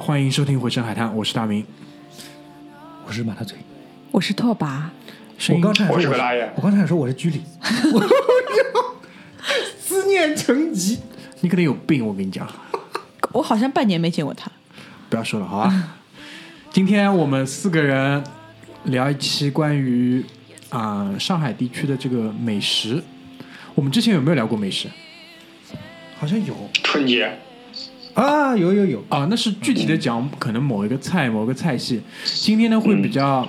欢迎收听《回声海滩》，我是大明。我是马大嘴，我是拓跋，我刚才说我是大爷我刚才说我是居里，思念成疾。你可能有病，我跟你讲，我好像半年没见过他。不要说了，好吧？今天我们四个人聊一期关于啊、上海地区的这个美食。我们之前有没有聊过美食好像有春节啊，有有有，啊？那是具体的讲，可能某一个菜、某个菜系。今天呢，会比较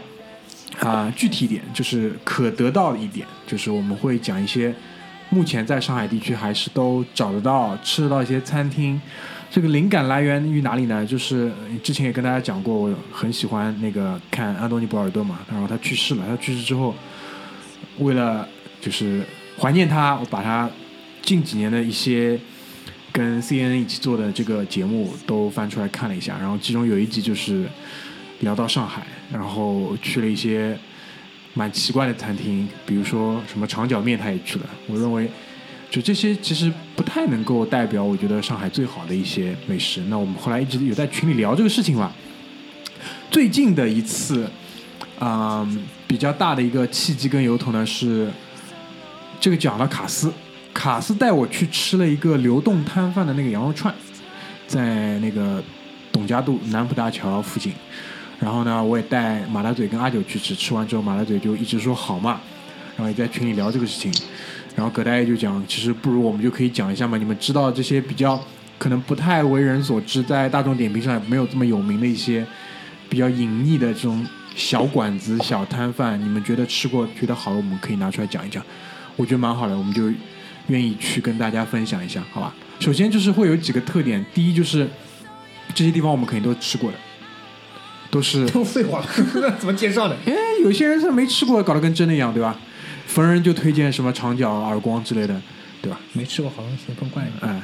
啊、具体一点，就是可得到一点，就是我们会讲一些目前在上海地区还是都找得到、吃得到一些餐厅。这个灵感来源于哪里呢？就是呃之前也跟大家讲过，我很喜欢那个看安东尼·博尔顿嘛，然后他去世了，他去世之后，为了就是怀念他，我把他近几年的一些跟 CNN 一起做的这个节目都翻出来看了一下，然后其中有一集就是聊到上海，然后去了一些蛮奇怪的餐厅，比如说什么长角面他也去了，我认为就这些其实不太能够代表我觉得上海最好的一些美食。那我们后来一直有在群里聊这个事情嘛，最近的一次。嗯，比较大的一个契机跟由头呢是，这个讲了卡斯，卡斯带我去吃了一个流动摊贩的那个羊肉串，在那个董家渡南浦大桥附近。然后呢，我也带马大嘴跟阿九去吃，吃完之后马大嘴就一直说好嘛，然后也在群里聊这个事情。然后葛大爷就讲，其实不如我们就可以讲一下嘛，你们知道这些比较可能不太为人所知，在大众点评上也没有这么有名的一些比较隐秘的这种小馆子、小摊贩，你们觉得吃过觉得好的，我们可以拿出来讲一讲。我觉得蛮好的，我们就愿意去跟大家分享一下，好吧？首先就是会有几个特点，第一就是这些地方我们肯定都吃过的，都是 都废话，怎么介绍的？哎，有些人是没吃过，搞得跟真的一样，对吧？逢人就推荐什么长角、耳光之类的，对吧？没吃过，好像邪风怪的。哎，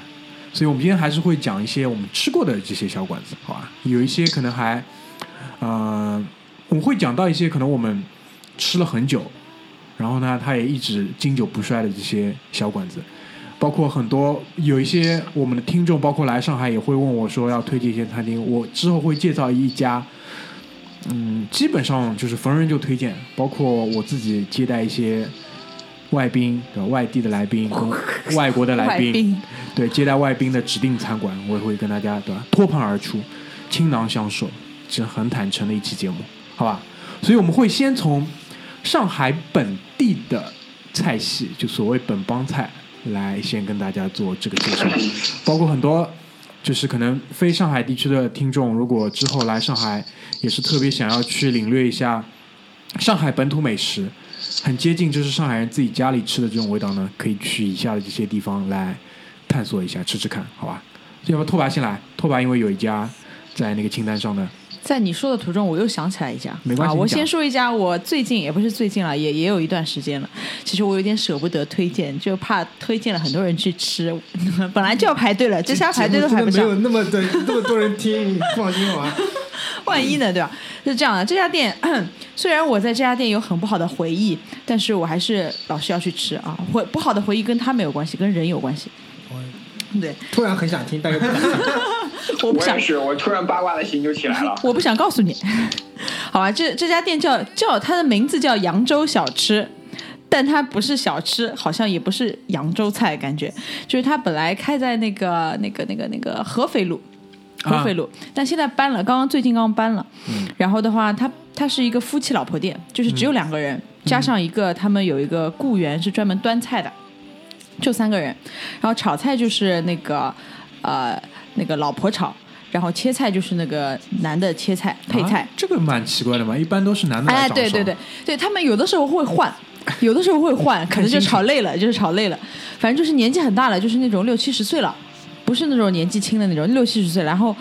所以我们今天还是会讲一些我们吃过的这些小馆子，好吧？有一些可能还，呃，我们会讲到一些可能我们吃了很久，然后呢，他也一直经久不衰的这些小馆子，包括很多有一些我们的听众，包括来上海也会问我说要推荐一些餐厅，我之后会介绍一家。嗯，基本上就是逢人就推荐，包括我自己接待一些外宾，对吧？外地的来宾跟外国的来宾，宾对接待外宾的指定餐馆，我也会跟大家对吧脱盘而出，倾囊相授，这很坦诚的一期节目，好吧？所以我们会先从上海本地的菜系，就所谓本帮菜，来先跟大家做这个介绍，包括很多就是可能非上海地区的听众，如果之后来上海，也是特别想要去领略一下上海本土美食，很接近就是上海人自己家里吃的这种味道呢，可以去以下的这些地方来探索一下，吃吃看，好吧？要不拓跋先来，拓跋因为有一家在那个清单上的，在你说的途中，我又想起来一家，啊，没关系我先说一家，我最近也不是最近了，也也有一段时间了。其实我有点舍不得推荐，就怕推荐了很多人去吃，本来就要排队了，这家排队都排不上没有，那么的 那么多人听，你放心好吧？万一呢，对吧？是这样的，这家店 虽然我在这家店有很不好的回忆，但是我还是老是要去吃啊。回不好的回忆跟他没有关系，跟人有关系。对，突然很想听，但又不敢听。我不想我也是，我突然八卦的心就起来了。我不想告诉你。好吧，这这家店叫叫它的名字叫扬州小吃，但它不是小吃，好像也不是扬州菜，感觉就是它本来开在那个那个那个那个合肥路。合肥路，但现在搬了，刚刚最近刚搬了。然后的话，它它是一个夫妻老婆店，就是只有两个人，加上一个他们有一个雇员是专门端菜的，就三个人。然后炒菜就是那个呃那个老婆炒，然后切菜就是那个男的切菜配菜。啊这个蛮奇怪的嘛，一般都是男的来哎，对对对，对他们有的时候会换，有的时候会换，可能就炒累了，就是炒累了，反正就是年纪很大了，就是那种六七十岁了，不是那种年纪轻的那种，六七十岁，然后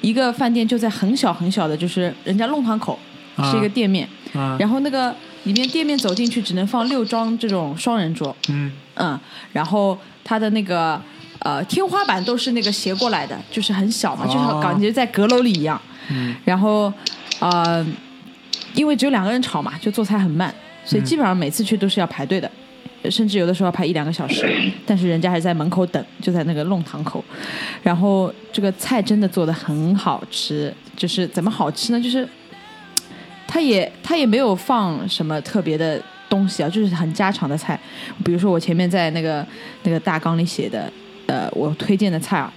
一个饭店就在很小很小的，就是人家弄堂口啊。是一个店面，啊，然后那个里面店面走进去只能放六张这种双人桌，嗯。嗯，然后他的那个呃天花板都是那个斜过来的，就是很小嘛，就是哦感觉在阁楼里一样。嗯然后呃，因为只有两个人炒嘛，就做菜很慢，所以基本上每次去都是要排队的。甚至有的时候要排一两个小时，但是人家还在门口等，就在那个弄堂口。然后这个菜真的做的很好吃，就是怎么好吃呢？就是它也它也没有放什么特别的东西啊，就是很家常的菜。比如说我前面在那个那个大纲里写的，呃，我推荐的菜啊，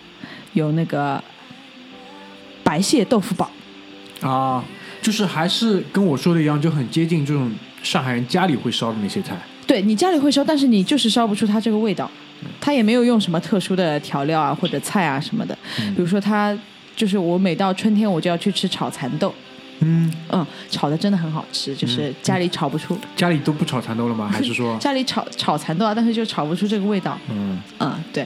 有那个白蟹豆腐煲，啊，就是还是跟我说的一样，就很接近这种上海人家里会烧的那些菜。对你家里会烧，但是你就是烧不出它这个味道，它也没有用什么特殊的调料啊或者菜啊什么的。比如说它就是我每到春天我就要去吃炒蚕豆，嗯，嗯，炒的真的很好吃，就是家里炒不出，家里都不炒蚕豆了吗？还是说，家里炒炒蚕豆啊，但是就炒不出这个味道。嗯。嗯，对，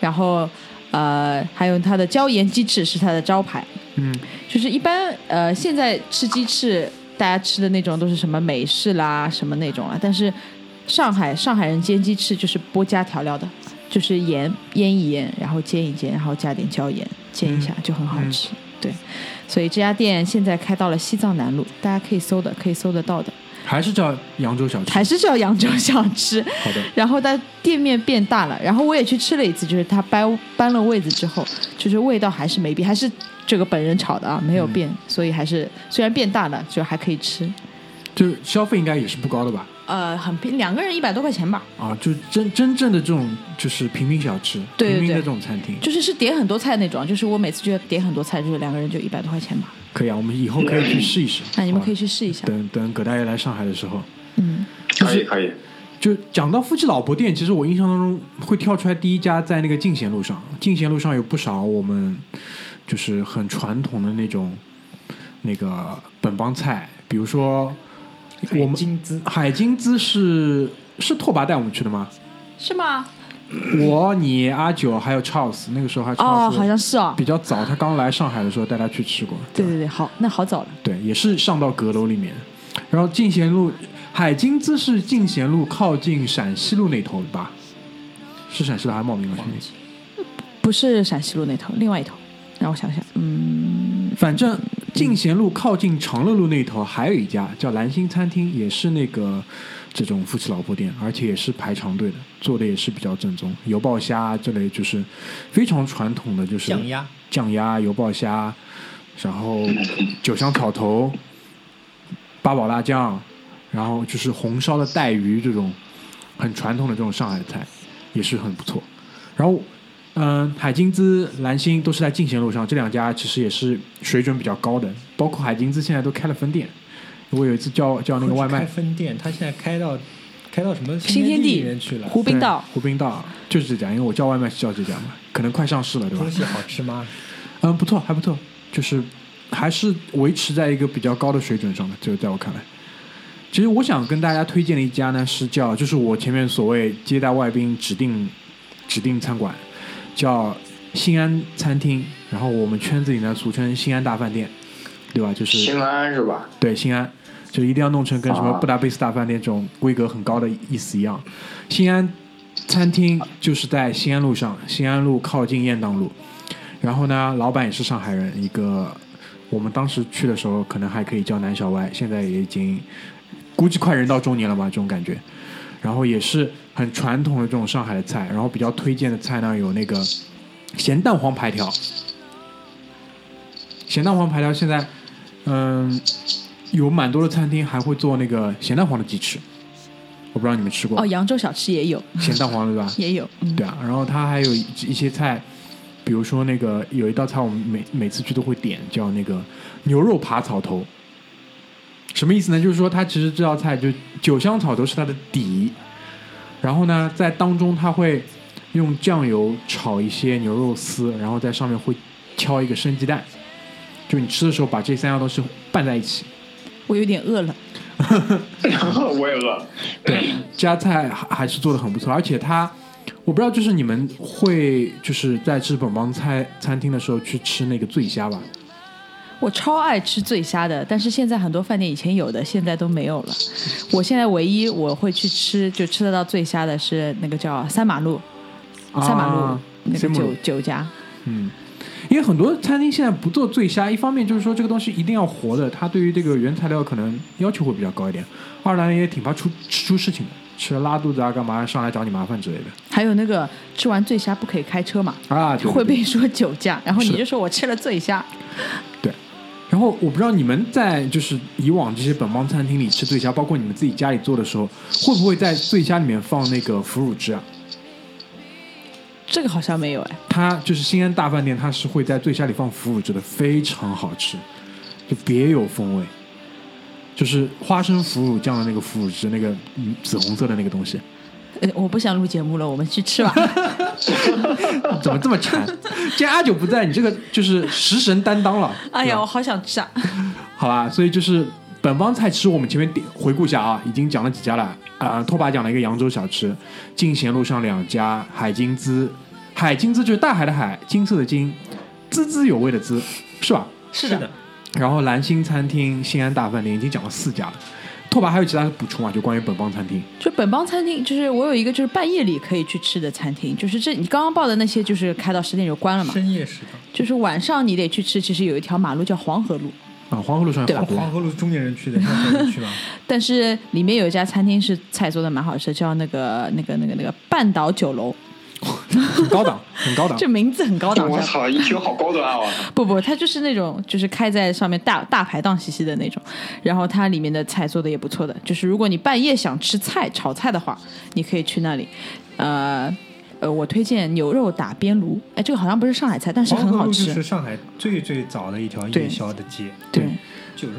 然后呃，还有它的椒盐鸡翅是它的招牌，嗯。就是一般呃现在吃鸡翅，大家吃的那种都是什么美式啦，什么那种啊，但是上海上海人煎鸡翅就是不加调料的，就是盐腌一腌，然后煎一煎，然后加点椒盐煎一下、就很好吃。对，所以这家店现在开到了西藏南路，大家可以搜的，可以搜得到的，还是叫扬州小吃？还是叫扬州小吃。好的。然后它店面变大了，然后我也去吃了一次，就是它搬搬了位子之后，就是味道还是没变，还是这个本人炒的啊，没有变，所以还是虽然变大了，就还可以吃。就是消费应该也是不高的吧？呃，很平，两个人一百多块钱吧，啊，就真真正的这种就是平民小吃，对对平民的这种餐厅，就是是点很多菜那种，就是我每次就要点很多菜，就是两个人就一百多块钱吧。可以啊，我们以后可以去试一试。那你们可以去试一下。等等葛大爷来上海的时候，嗯，可以可以，就讲到夫妻老婆店，其实我印象当中会跳出来第一家在那个进贤路上，进贤路上有不少我们就是很传统的那种那个本帮菜，比如说我们海金滋是是拓跋带我们去的吗？是吗？我、你、阿九还有 Charles，那个时候还 Charles 哦，好像是哦。比较早，他刚来上海的时候带他去吃过。对对对，好，那好早了。对，也是上到阁楼里面。然后进贤路海金滋是进贤路靠近陕西路那头吧？是陕西路还是茂名路？不是陕西路那头，另外一头。让我想想，嗯，反正进贤路靠近长乐路那头还有一家叫蓝星餐厅，也是那个这种夫妻老婆店，而且也是排长队的，做的也是比较正宗，油爆虾啊这类就是非常传统的，就是酱鸭，酱鸭、油爆虾，然后酒香草头、八宝辣酱，然后就是红烧的带鱼这种很传统的这种上海菜，也是很不错。然后，嗯、海金滋、蓝星都是在进贤路上，这两家其实也是水准比较高的，包括海金滋现在都开了分店。我有一次叫叫那个外开卖，分店，他现在开到开到什么新天地地里面去了？湖滨道对湖滨道就是这家，因为我叫外卖是叫这家嘛，可能快上市了，对吧东？西好吃吗？嗯，不错，还不错，就是还是维持在一个比较高的水准上的，这个在我看来。其实我想跟大家推荐的一家呢，是叫就是我前面所谓接待外宾指定指定餐馆，叫新安餐厅，然后我们圈子里呢俗称新安大饭店，对吧？就是新安是吧？对新安，就一定要弄成跟什么啊布达佩斯大饭店这种规格很高的意思一样。新安餐厅就是在新安路上，新安路靠近雁荡路。然后呢，老板也是上海人，一个我们当时去的时候可能还可以叫南小歪，现在也已经估计快人到中年了吧，这种感觉。然后也是很传统的这种上海的菜，然后比较推荐的菜呢有那个咸蛋黄排条，咸蛋黄排条现在，嗯，有蛮多的餐厅还会做那个咸蛋黄的鸡翅，我不知道你们吃过哦，扬州小吃也有，咸蛋黄对吧？也有，嗯，对啊，然后它还有一一些菜，比如说那个有一道菜我们每每次去都会点，叫那个牛肉扒草头。什么意思呢？就是说它其实这道菜就酒香草头是它的底，然后呢在当中他会用酱油炒一些牛肉丝，然后在上面会敲一个生鸡蛋，就你吃的时候把这三样东西拌在一起。我有点饿了。我也饿。对，这家菜还还是做的很不错，而且它，我不知道就是你们会就是在吃本帮菜餐厅的时候去吃那个醉虾吧？我超爱吃醉虾的，但是现在很多饭店以前有的，现在都没有了。我现在唯一我会去吃就吃得到醉虾的是那个叫三马路，三马路啊那个酒酒家。嗯，因为很多餐厅现在不做醉虾，一方面就是说这个东西一定要活的，它对于这个原材料可能要求会比较高一点；二来也挺怕出吃出事情的，吃了拉肚子啊干嘛上来找你麻烦之类的还有那个吃完醉虾不可以开车嘛，啊，对会被说酒驾，然后你就说我吃了醉虾，对。然后我不知道你们在就是以往这些本帮餐厅里吃醉虾，包括你们自己家里做的时候，会不会在醉虾里面放那个腐乳汁啊？这个好像没有哎。它就是新安大饭店，它是会在醉虾里放腐乳汁的，非常好吃，就别有风味。就是花生腐乳酱的那个腐乳汁，那个嗯紫红色的那个东西，呃，我不想录节目了，我们去吃吧。怎么这么馋？既然阿九不在，你这个就是食神担当了。哎呀，我好想吃啊！好吧，所以就是本帮菜，其实我们前面点回顾一下啊，已经讲了几家了啊、拓跋讲了一个扬州小吃，进贤路上两家海金滋，海金滋就是大海的海，金色的金，滋滋有味的滋，是吧？是的，然后蓝星餐厅、新安大饭店已经讲了四家了。拓跋还有其他的补充啊？就关于本帮餐厅就本帮餐厅，就是我有一个就是半夜里可以去吃的餐厅，就是这你刚刚报的那些，就是开到十点就关了嘛。深夜食堂。就是晚上你得去吃，其实有一条马路叫黄河路，啊，黄河路上对吧黄河路是中年人去的，去吗？但是里面有一家餐厅是菜做的蛮好吃，叫那个那个那个那个半岛酒楼，很高档，很高档。这名字很高档。我操，一听好高端啊！不不，它就是那种就是开在上面大大排档兮兮的那种，然后它里面的菜做的也不错的，就是如果你半夜想吃菜炒菜的话，你可以去那里。呃呃，我推荐牛肉打边炉，哎，这个好像不是上海菜，但是很好吃。就是上海最最早的一条对夜宵的街，对，九十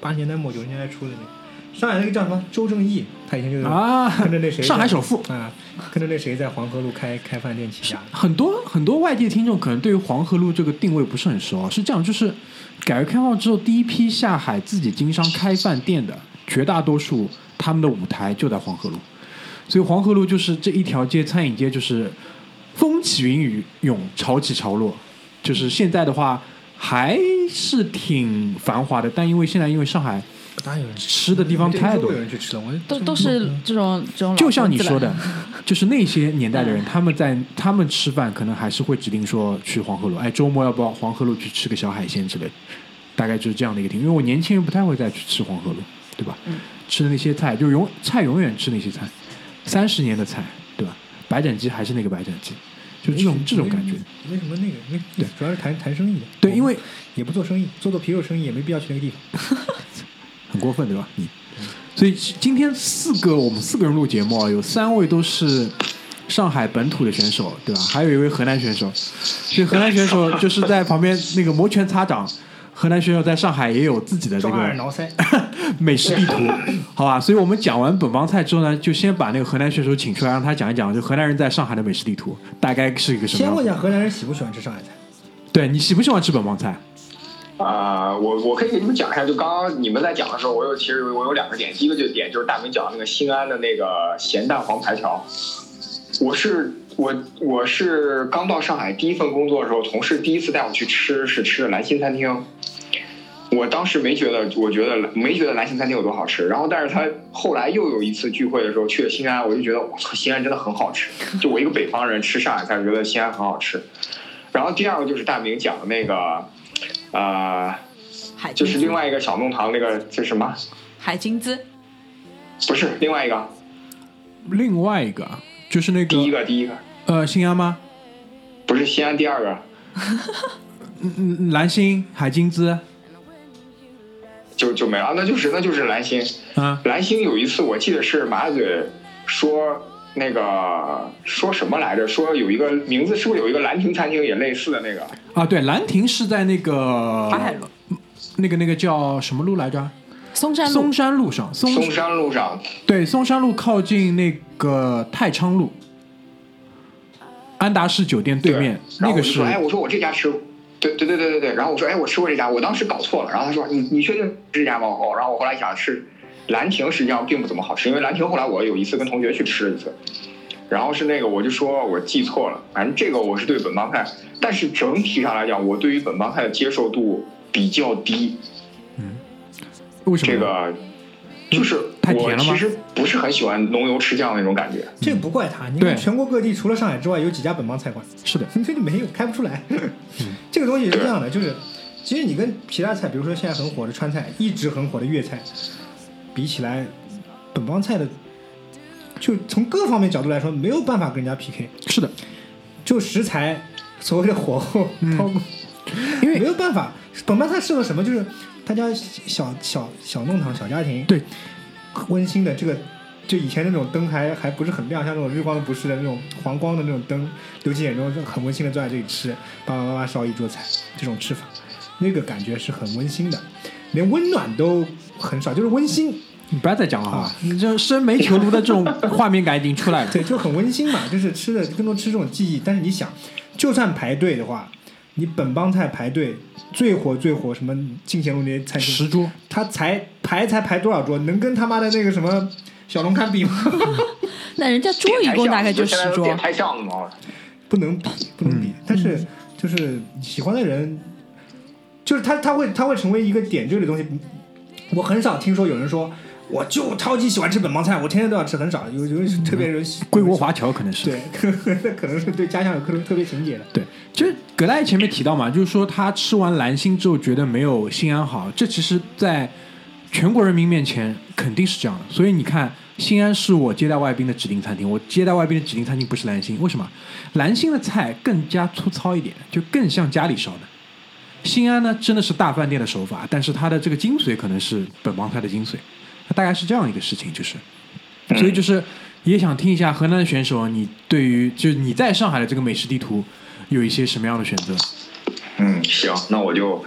八十年代末九十年代初的那个。上海那个叫什么周正义，他以前就是啊跟着那谁在，上海首富啊，跟着那谁在黄河路开开饭店起家。很多很多外地听众可能对于黄河路这个定位不是很熟啊，是这样，就是改革开放之后第一批下海自己经商开饭店的，绝大多数他们的舞台就在黄河路，所以黄河路就是这一条街餐饮街就是风起云雨涌，潮起潮落，就是现在的话还是挺繁华的，但因为现在因为上海哪有人吃的地方太多有人去吃了，我都都是这种这种就像你说的，就是那些年代的人，他们在他们吃饭可能还是会指定说去黄河路，哎，周末要不要黄河路去吃个小海鲜之类的，大概就是这样的一个厅。因为我年轻人不太会再去吃黄河路，对吧？嗯吃的那些菜就永菜永远吃那些菜，三十年的菜，对吧？白斩鸡还是那个白斩鸡，就这种这种感觉。为什么那个？那对主要是谈谈生意的。对，因为也不做生意，做做皮肉生意也没必要去那个地方。很过分，对吧？嗯，所以今天四个我们四个人录节目啊，有三位都是上海本土的选手，对吧？还有一位河南选手，所以河南选手 就是在旁边那个摩拳擦掌。河南选手在上海也有自己的这个 美食地图，好吧？所以我们讲完本帮菜之后呢，就先把那个河南选手请出来，让他讲一讲，就河南人在上海的美食地图大概是一个什么样。先问一下河南人喜不喜欢吃上海菜？对你喜不喜欢吃本帮菜？啊、我我可以给你们讲一下，就刚刚你们在讲的时候，我有其实我有两个点，第一个就点就是大明讲的那个新安的那个咸蛋黄排条，我是我我是刚到上海第一份工作的时候，同事第一次带我去吃是吃的兰心餐厅，我当时没觉得，我觉得没觉得兰心餐厅有多好吃，然后但是他后来又有一次聚会的时候去了新安，我就觉得我操，新安真的很好吃，就我一个北方人吃上海菜，觉得新安很好吃。然后第二个就是大明讲的那个，呃，海就是另外一个小弄堂那个这什么？海金滋，不是另外一个，另外一个就是那个第一个第一个。呃新安吗？不是西安第二个，嗯嗯蓝星、海金滋就就没了，那就是那就是蓝星。啊，蓝星有一次我记得是马嘴说那个说什么来着？说有一个名字是不是有一个兰亭餐厅也类似的那个？啊，对，兰亭是在那个淮海路那个那个叫什么路来着？松山路松山路上，松松山路上对松山路靠近那个太昌路，安达仕酒店对面，然那个是后就说，哎，我说我这家吃，对对对对对对，然后我说，哎，我吃过这家，我当时搞错了，然后他说，你你确定是这家吗？哦，然后我后来想是兰亭，实际上并不怎么好吃，因为兰亭后来我有一次跟同学去吃了一次，然后是那个我就说我记错了，反正这个我是对本帮菜，但是整体上来讲，我对于本帮菜的接受度比较低，为什么？这个就是太甜了吗我其实不是很喜欢浓油赤酱那种感觉。这不怪他，你对看全国各地除了上海之外，有几家本帮菜馆？是的，这就没有开不出来。这个东西是这样的，就是其实你跟其他菜，比如说现在很火的川菜，一直很火的粤菜，比起来，本帮菜的，就从各方面角度来说，没有办法跟人家 PK。是的，就食材，所谓的火候，包括因为没有办法，本帮菜适合什么？就是大家小小小弄堂、小家庭，对，温馨的这个。就以前那种灯还还不是很亮，像那种日光不是的那种黄光的那种灯，流进眼中，就很温馨的坐在这里吃，爸爸妈妈烧一桌菜，这种吃法，那个感觉是很温馨的，连温暖都很少，就是温馨，你不要再讲了啊啊！你这生煤球炉的这种画面感已经出来了。对，就很温馨嘛，就是吃的更多吃这种记忆。但是你想，就算排队的话，你本帮菜排队最火最火什么进贤路那些餐厅，十桌，他才排才排多少桌，能跟他妈的那个什么小龙坎比吗？那人家桌一共大概就十桌。不能比，不能比。但是就是喜欢的人，就是他他会他会成为一个点缀的东西。我很少听说有人说，我就超级喜欢吃本帮菜，我天天都要吃，很少。有有特别人喜归国华侨可能是。对，那可能是对家乡有特特别情节的。对，其实葛大爷前面提到嘛，就是说他吃完蓝心之后觉得没有新安好，这其实在全国人民面前肯定是这样的。所以你看，新安是我接待外宾的指定餐厅，我接待外宾的指定餐厅不是蓝心，为什么？蓝心的菜更加粗糙一点，就更像家里烧的。新安呢，真的是大饭店的手法，但是它的这个精髓可能是本帮菜的精髓，它大概是这样一个事情，就是，所以就是也想听一下河南的选手，你对于就是你在上海的这个美食地图有一些什么样的选择？嗯，行，那我就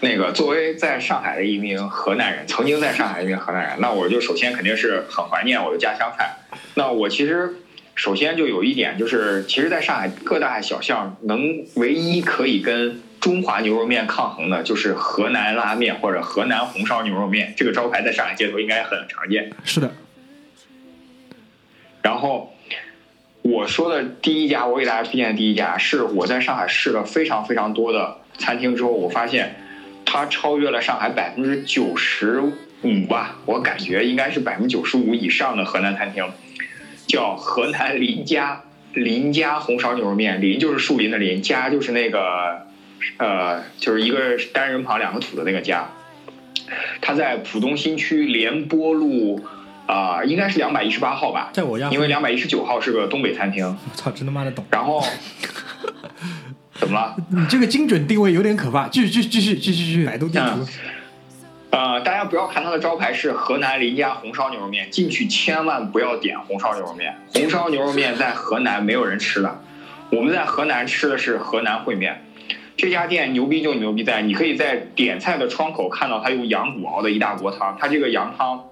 那个作为在上海的一名河南人，曾经在上海的一名河南人，那我就首先肯定是很怀念我的家乡菜。那我其实首先就有一点，就是其实在上海各大小巷能唯一可以跟中华牛肉面抗衡的，就是河南拉面或者河南红烧牛肉面。这个招牌在上海街头应该很常见。是的，然后我说的第一家，我给大家推荐的第一家，是我在上海试了非常非常多的餐厅之后，我发现它超越了上海百分之九十五吧，我感觉应该是百分之九十五以上的河南餐厅，叫河南林家林家红烧牛肉面，林就是树林的林，家就是那个呃，就是一个单人旁两个土的那个家。他在浦东新区联波路啊、应该是两百一十八号吧，在我家，因为两百一十九号是个东北餐厅。我操，真他妈的懂。然后 怎么了？你这个精准定位有点可怕。继续，继续，继续，继续，继续。百度地图，呃，大家不要看它的招牌是河南林家红烧牛肉面，进去千万不要点红烧牛肉面。红烧牛肉面在河南没有人吃的，我们在河南吃的是河南烩面。这家店牛逼就牛逼在，你可以在点菜的窗口看到他用羊骨熬的一大锅汤。他这个羊汤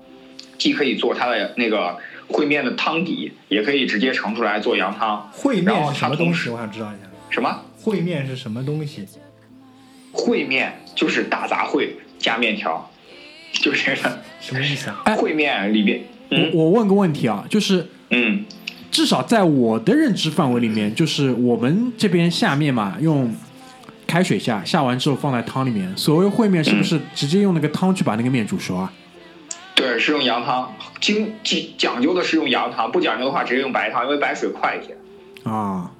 既可以做他的那个烩面的汤底，也可以直接盛出来做羊汤。烩面是什么东西？我想知道一下。什么？烩面是什么东西？烩面就是大杂烩加面条，就这个。什么意思啊？哎烩面里边，我嗯我问个问题啊，就是嗯至少在我的认知范围里面，就是我们这边下面嘛，用开水下，下完之后放在汤里面。所谓烩面，是不是直接用那个汤去把那个面煮熟啊？对，是用羊汤，经讲讲究的是用羊汤，不讲究的话直接用白汤，因为白水快一些。啊，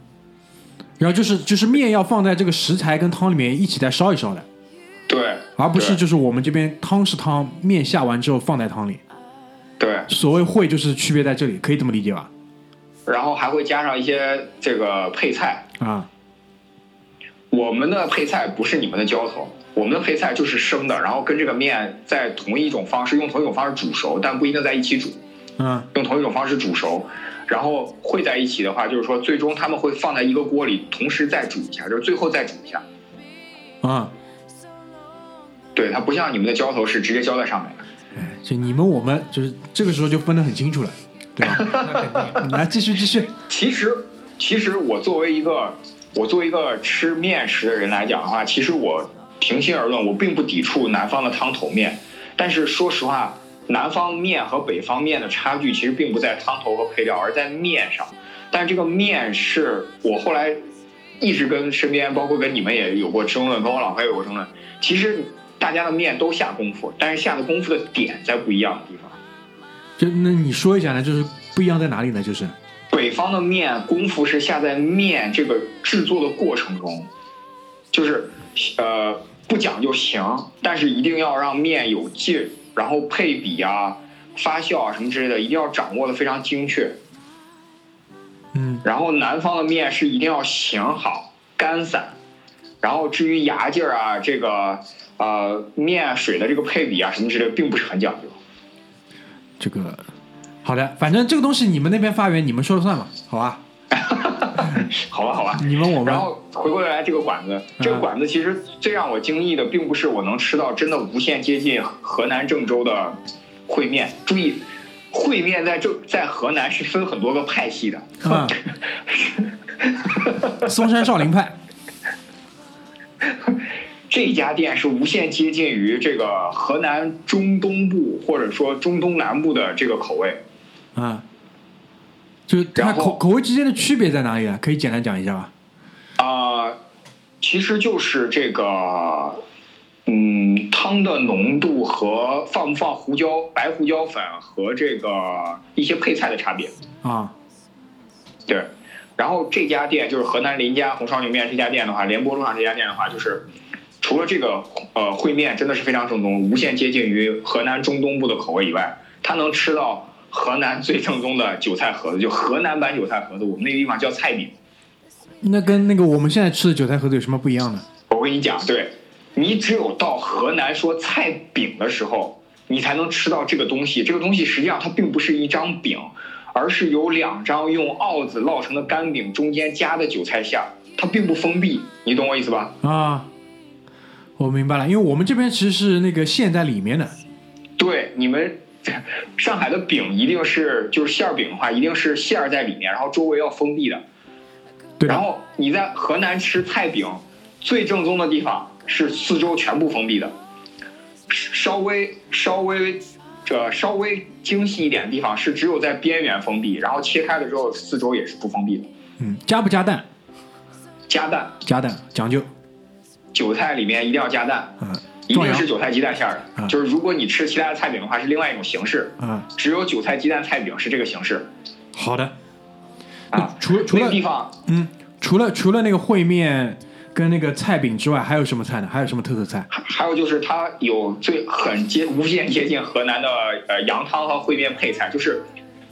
然后就是就是面要放在这个食材跟汤里面一起再烧一烧的，对，而不是就是我们这边汤是汤，面下完之后放在汤里。对，所谓烩就是区别在这里，可以这么理解吧？然后还会加上一些这个配菜，啊，我们的配菜不是你们的浇头，我们的配菜就是生的，然后跟这个面在同一种方式用同一种方式煮熟，但不一定在一起煮，嗯用同一种方式煮熟，然后烩在一起的话，就是说最终他们会放在一个锅里，同时再煮一下，就是最后再煮一下。啊，对，它不像你们的浇头是直接浇在上面的。哎，就你们我们就是这个时候就分得很清楚了，对吧？来继续继续，其实，其实我作为一个我作为一个吃面食的人来讲的话，其实我平心而论，我并不抵触南方的汤头面，但是说实话，南方面和北方面的差距其实并不在汤头和配料，而在面上。但这个面是我后来一直跟身边，包括跟你们也有过争论，跟我老婆也有过争论。其实大家的面都下功夫，但是下的功夫的点在不一样的地方。就那你说一下呢？就是不一样在哪里呢？就是北方的面功夫是下在面这个制作的过程中，就是呃不讲究形，但是一定要让面有劲儿，然后配比啊、发酵啊什么之类的，一定要掌握的非常精确。嗯然后南方的面是一定要形好、干散，然后至于牙劲儿啊，这个呃面水的这个配比啊什么之类的，并不是很讲究。这个好的，反正这个东西你们那边发源，你们说了算嘛，好吧？好吧，好吧。你们我们然后回过来这个馆子，这个馆子其实最让我惊异的，并不是我能吃到真的无限接近河南郑州的烩面。注意，烩面在郑在河南是分很多个派系的。嗯，嵩山少林派，这家店是无限接近于这个河南中东部或者说中东南部的这个口味。啊，就是它口口味之间的区别在哪里啊？可以简单讲一下吧？啊、其实就是这个，嗯，汤的浓度和放不放胡椒、白胡椒粉和这个一些配菜的差别。啊，对，然后这家店就是河南林家红烧牛面这家店的话，联播路上这家店的话，就是除了这个呃烩面真的是非常正宗，无限接近于河南中东部的口味以外，它能吃到河南最正宗的韭菜盒子，就河南版韭菜盒子，我们那个地方叫菜饼。那跟那个我们现在吃的韭菜盒子有什么不一样呢？我跟你讲，对你只有到河南说菜饼的时候，你才能吃到这个东西。这个东西实际上它并不是一张饼，而是有两张用鏊子烙成的干饼，中间夹的韭菜馅儿，它并不封闭。你懂我意思吧？啊，我明白了，因为我们这边其实是那个馅在里面的，对，你们 上海的饼一定是就是馅儿饼的话，一定是馅儿在里面，然后周围要封闭的。对然后你在河南吃菜饼，最正宗的地方是四周全部封闭的，稍微稍微这稍微精细一点的地方是只有在边缘封闭，然后切开了之后四周也是不封闭的。嗯，加不加蛋？加蛋，加蛋讲究，韭菜里面一定要加蛋，啊一定是韭菜鸡蛋馅儿的。嗯就是如果你吃其他的菜饼的话，是另外一种形式，啊，只有韭菜鸡蛋菜饼是这个形式好的。啊。除了除了那个地方嗯，除了除了那个烩面跟那个菜饼之外，还有什么菜呢？还有什么特色菜？还还有就是它有最很接无限接近河南的呃羊汤和烩面配菜，就是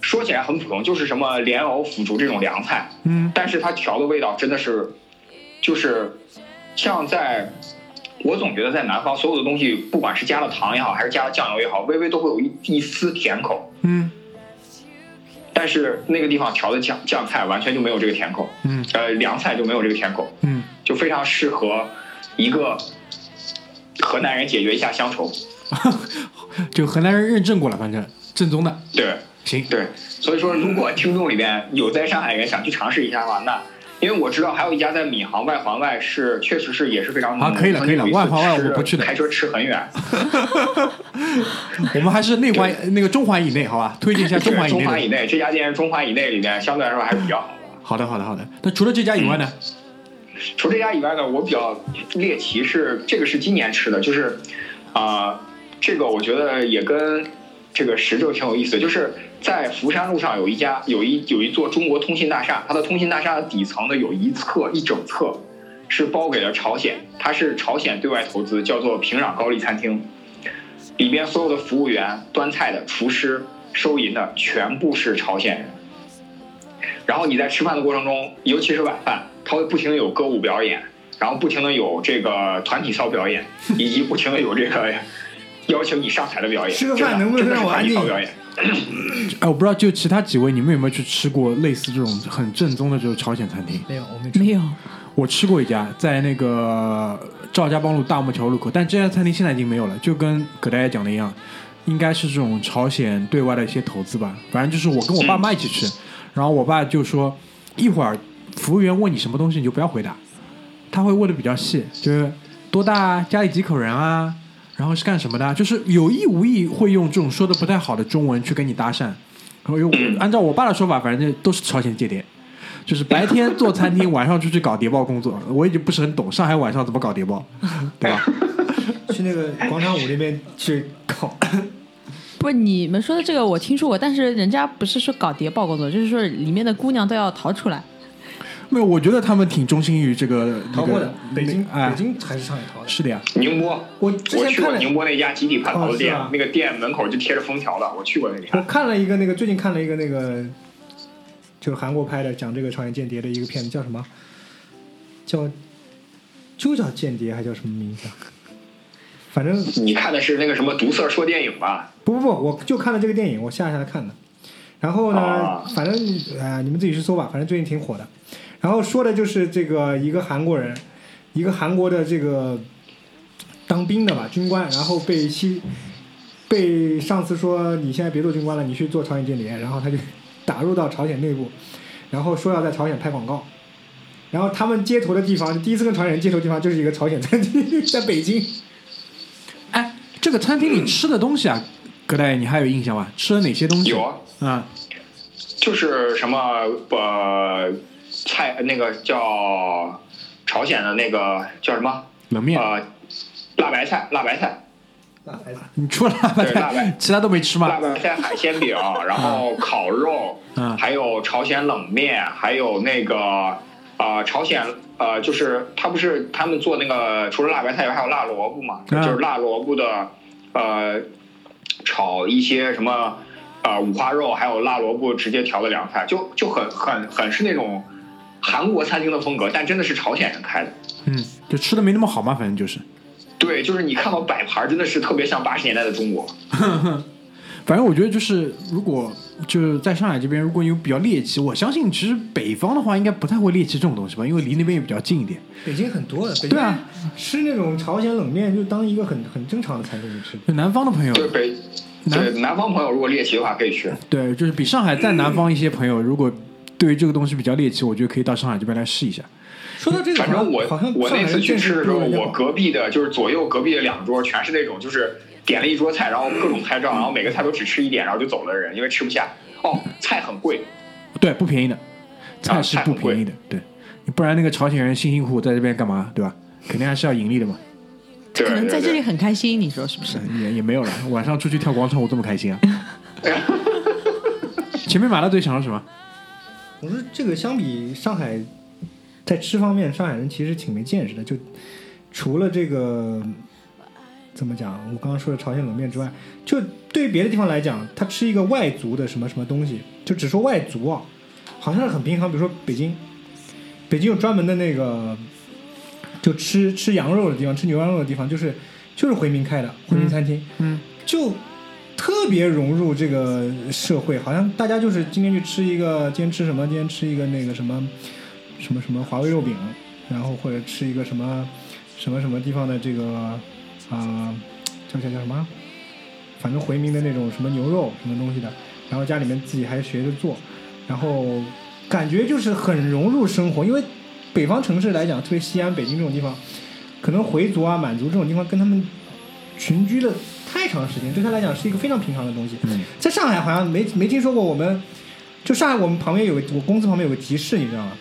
说起来很普通，就是什么莲藕、腐竹这种凉菜，嗯但是它调的味道真的是，就是像在，我总觉得在南方所有的东西，不管是加了糖也好，还是加了酱油也好，微微都会有一一丝甜口，嗯但是那个地方调的酱酱菜完全就没有这个甜口，嗯呃凉菜就没有这个甜口，嗯，就非常适合一个河南人解决一下乡愁。就河南人认证过了，反正正宗的。对行，对，所以说如果听众里边有在上海人想去尝试一下的话，那因为我知道还有一家在闵行外环外是确实是也是非常好可以了可以了外环外我不去的开车吃很远。我们还是内环那个中环以内，好吧？推荐一下中环以内。中环以内这家店是中环以内里面相对来说还是比较好的。好的好的好的。那除了这家以外呢？除了这家以外呢，我比较猎奇是这个是今年吃的，就是啊、这个我觉得也跟这个石榴挺有意思，就是在福山路上有一家有一有一座中国通信大厦，它的通信大厦的底层呢有一侧一整侧是包给了朝鲜，它是朝鲜对外投资，叫做平壤高丽餐厅，里边所有的服务员、端菜的、厨师、收银的全部是朝鲜人。然后你在吃饭的过程中，尤其是晚饭，他会不停的有歌舞表演，然后不停的有这个团体操表演，以及不停的有这个 邀请你上台的表演。吃个饭能不能让我安静团体操表演？哎，我不知道，就其他几位，你们有没有去吃过类似这种很正宗的这种朝鲜餐厅？没有，我没吃。没有，我吃过一家，在那个赵家浜路大木桥路口，但这家餐厅现在已经没有了，就跟葛大爷讲的一样，应该是这种朝鲜对外的一些投资吧。反正就是我跟我爸妈一起吃，然后我爸就说，一会儿服务员问你什么东西，你就不要回答，他会问的比较细，就是多大啊，家里几口人啊，然后是干什么的啊，就是有意无意会用这种说的不太好的中文去跟你搭讪。然后又按照我爸的说法，反正都是朝鲜间谍。就是白天做餐厅，晚上出去搞谍报工作。我已经不是很懂上海晚上怎么搞谍报，对吧？去那个广场舞那边去搞，不是你们说的这个我听说过，但是人家不是说搞谍报工作，就是说里面的姑娘都要逃出来。没有，我觉得他们挺忠心于这个淘过的。北京，哎北，京还是上海淘的。是的呀。宁波，我之我去过前看了，宁波那家集体盘淘的店，那个店门口就贴着封条的，我去过那里我。看了一个那个最近看了一个那个，就是韩国拍的讲这个朝鲜间谍的一个片子，叫什么？叫就叫间谍还叫什么名字啊？反正你看的是那个什么毒色说电影吧？不不不，我就看了这个电影，我下下来看的。然后呢，啊反正呃，你们自己去搜吧，反正最近挺火的。然后说的就是这个一个韩国人，一个韩国的这个当兵的吧，军官，然后被西被上司说你现在别做军官了，你去做朝鲜间谍，然后他就打入到朝鲜内部，然后说要在朝鲜拍广告。然后他们接头的地方，第一次跟朝鲜人接头的地方就是一个朝鲜餐厅，在北京。哎，这个餐厅里吃的东西啊，葛大爷你还有印象吗？吃了哪些东西？有啊，啊，就是什么呃菜那个叫朝鲜的那个叫什么？冷面。呃辣白菜辣白菜。辣白菜。你除了辣白菜，其他都没吃吗？辣？白菜海鲜饼，然后烤肉，嗯。还有朝鲜冷面，还有那个呃朝鲜呃就是他不是他们做那个除了辣白菜以外还有辣萝卜嘛，嗯。就是辣萝卜的呃炒一些什么呃五花肉，还有辣萝卜直接调的凉菜，就就很很很是那种韩国餐厅的风格，但真的是朝鲜人开的。嗯，就吃的没那么好嘛，反正就是。对，就是你看到摆盘儿，真的是特别像八十年代的中国。反正我觉得就是，如果就是在上海这边，如果有比较猎奇，我相信其实北方的话应该不太会猎奇这种东西吧，因为离那边也比较近一点。北京很多的，北京对啊吃那种朝鲜冷面就当一个很很正常的餐厅去吃。就南方的朋友，对北，南对南方朋友如果猎奇的话可以去。对，就是比上海再南方一些朋友，如果对于这个东西比较猎奇，我觉得可以到上海这边来试一下。说到这个，反正我好像我那次去吃的时候，我隔壁的就是左右隔壁的两桌全是那种就是点了一桌菜，然后各种拍照，然后每个菜都只吃一点，然后就走了的人，因为吃不下。哦，菜很贵，对，不便宜的，菜是不便宜的，对，不然那个朝鲜人辛辛苦苦在这边干嘛，对吧？肯定还是要盈利的嘛。对可能在这里很开心，你说是不是？也也没有了，晚上出去跳广场舞这么开心啊！前面马大嘴想说什么？我说这个相比上海，在吃方面，上海人其实挺没见识的。就除了这个怎么讲，我刚刚说的朝鲜冷面之外，就对于别的地方来讲，他吃一个外族的什么什么东西，就只说外族啊，好像是很平常。比如说北京，北京有专门的那个，就吃吃羊肉的地方，吃牛羊肉的地方，就是就是回民开的回民餐厅，嗯，就特别融入这个社会，好像大家就是今天去吃一个，今天吃什么？今天吃一个那个什么什么什么华为肉饼，然后或者吃一个什么什么什么地方的这个啊、叫叫叫什么？反正回民的那种什么牛肉什么东西的，然后家里面自己还学着做，然后感觉就是很融入生活，因为北方城市来讲，特别西安、北京这种地方，可能回族啊、满族这种地方跟他们群居的太长时间，对他来讲是一个非常平常的东西。嗯在上海好像没没听说过，我们就上海我们旁边有个我公司旁边有个集市，你知道吗？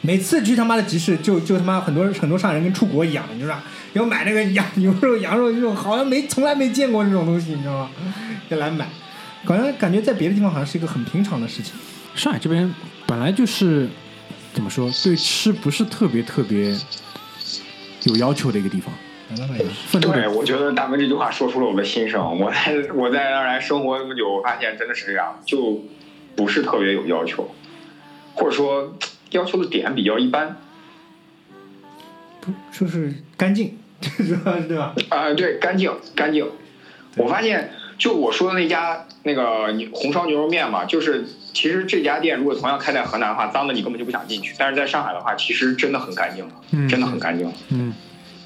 每次去他妈的集市，就就他妈很多很多上海人跟出国一样，你知道吧？要买那个羊 牛肉、羊肉这种，好像没从来没见过这种东西，你知道吗？就来买，好像感觉在别的地方好像是一个很平常的事情。上海这边本来就是怎么说，对吃不是特别特别有要求的一个地方，对，我觉得大文这句话说出了我的心声。我在我在那儿来生活那么久，我发现真的是这样，就不是特别有要求，或者说要求的点比较一般。不就是干净，对吧？啊、对，干净干净。我发现，就我说的那家那个牛红烧牛肉面嘛，就是其实这家店如果同样开在河南的话，脏的你根本就不想进去。但是在上海的话，其实真的很干净，嗯真的很干净。嗯，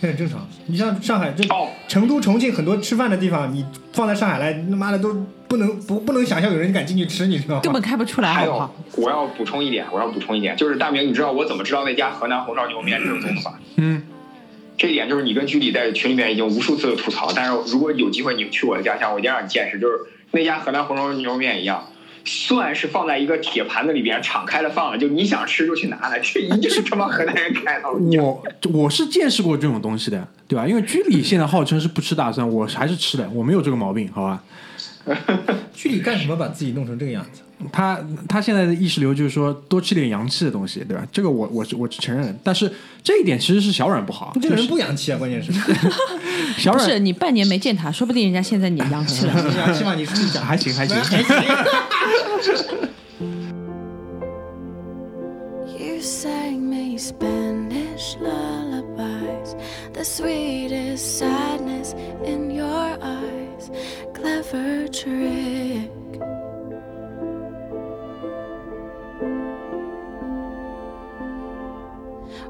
这很正常。你像上海这哦，成都、重庆很多吃饭的地方，你放在上海来，他妈的都不能不不能想象有人敢进去吃，你知道吗？根本开不出来，还有好不好？，我要补充一点，我要补充一点，就是大明，你知道我怎么知道那家河南红烧牛肉面正宗的吗？嗯，这一点就是你跟居里在群里面已经无数次的吐槽，但是如果有机会你去我的家乡，我一定让你见识，就是那家河南红烧牛肉面一样，蒜是放在一个铁盘子里边敞开了放了，就你想吃就去拿来，这 一定是他妈河南人开的。我我是见识过这种东西的，对吧？因为居里现在号称是不吃大蒜，我还是吃的，我没有这个毛病，好吧？居里干什么把自己弄成这个样子？他他现在的意识流就是说多吃点洋气的东西，对吧？这个我我是我承认，但是这一点其实是小阮不好，这个人不洋气啊，关键是。小阮不是你半年没见他，说不定人家现在你洋气了。你洋气吗？你自己讲。还行还行，You sang me Spanish lullabies, the sweetest sadness in your eyes. Clever trick.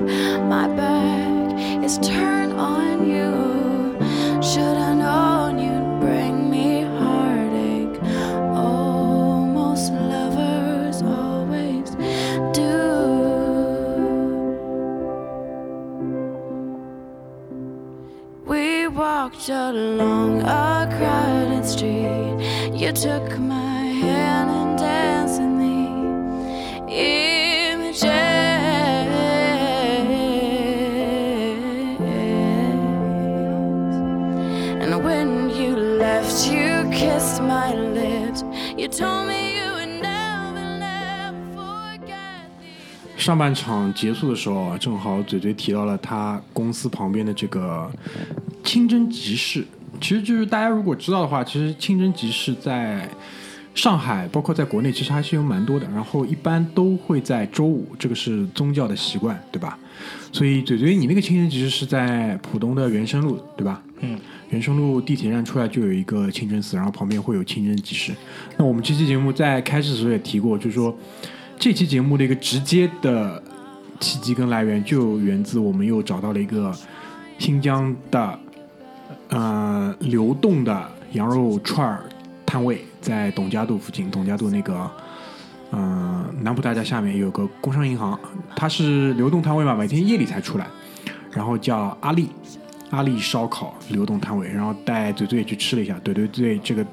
My back is turned on you. Should I known you'd bring me heartache? Almost lovers always do. We walked along 上半场结束的时候啊，正好嘴嘴提到了他公司旁边的这个清真集市。其实就是大家如果知道的话，其实清真集市在上海，包括在国内，其实还是有蛮多的。然后一般都会在周五，这个是宗教的习惯，对吧？所以嘴嘴，你那个清真集市是在浦东的原生路，对吧？嗯，原生路地铁站出来就有一个清真寺，然后旁边会有清真集市。那我们这期节目在开始的时候也提过，就是说这期节目的一个直接的契机跟来源，就源自我们又找到了一个新疆的呃流动的羊肉串儿摊位，在董家渡附近，董家渡那个。嗯、南浦大家下面有个工商银行，它是流动摊位嘛，每天夜里才出来，然后叫阿丽，阿丽烧烤流动摊位，然后带嘴嘴也去吃了一下，对对对，这个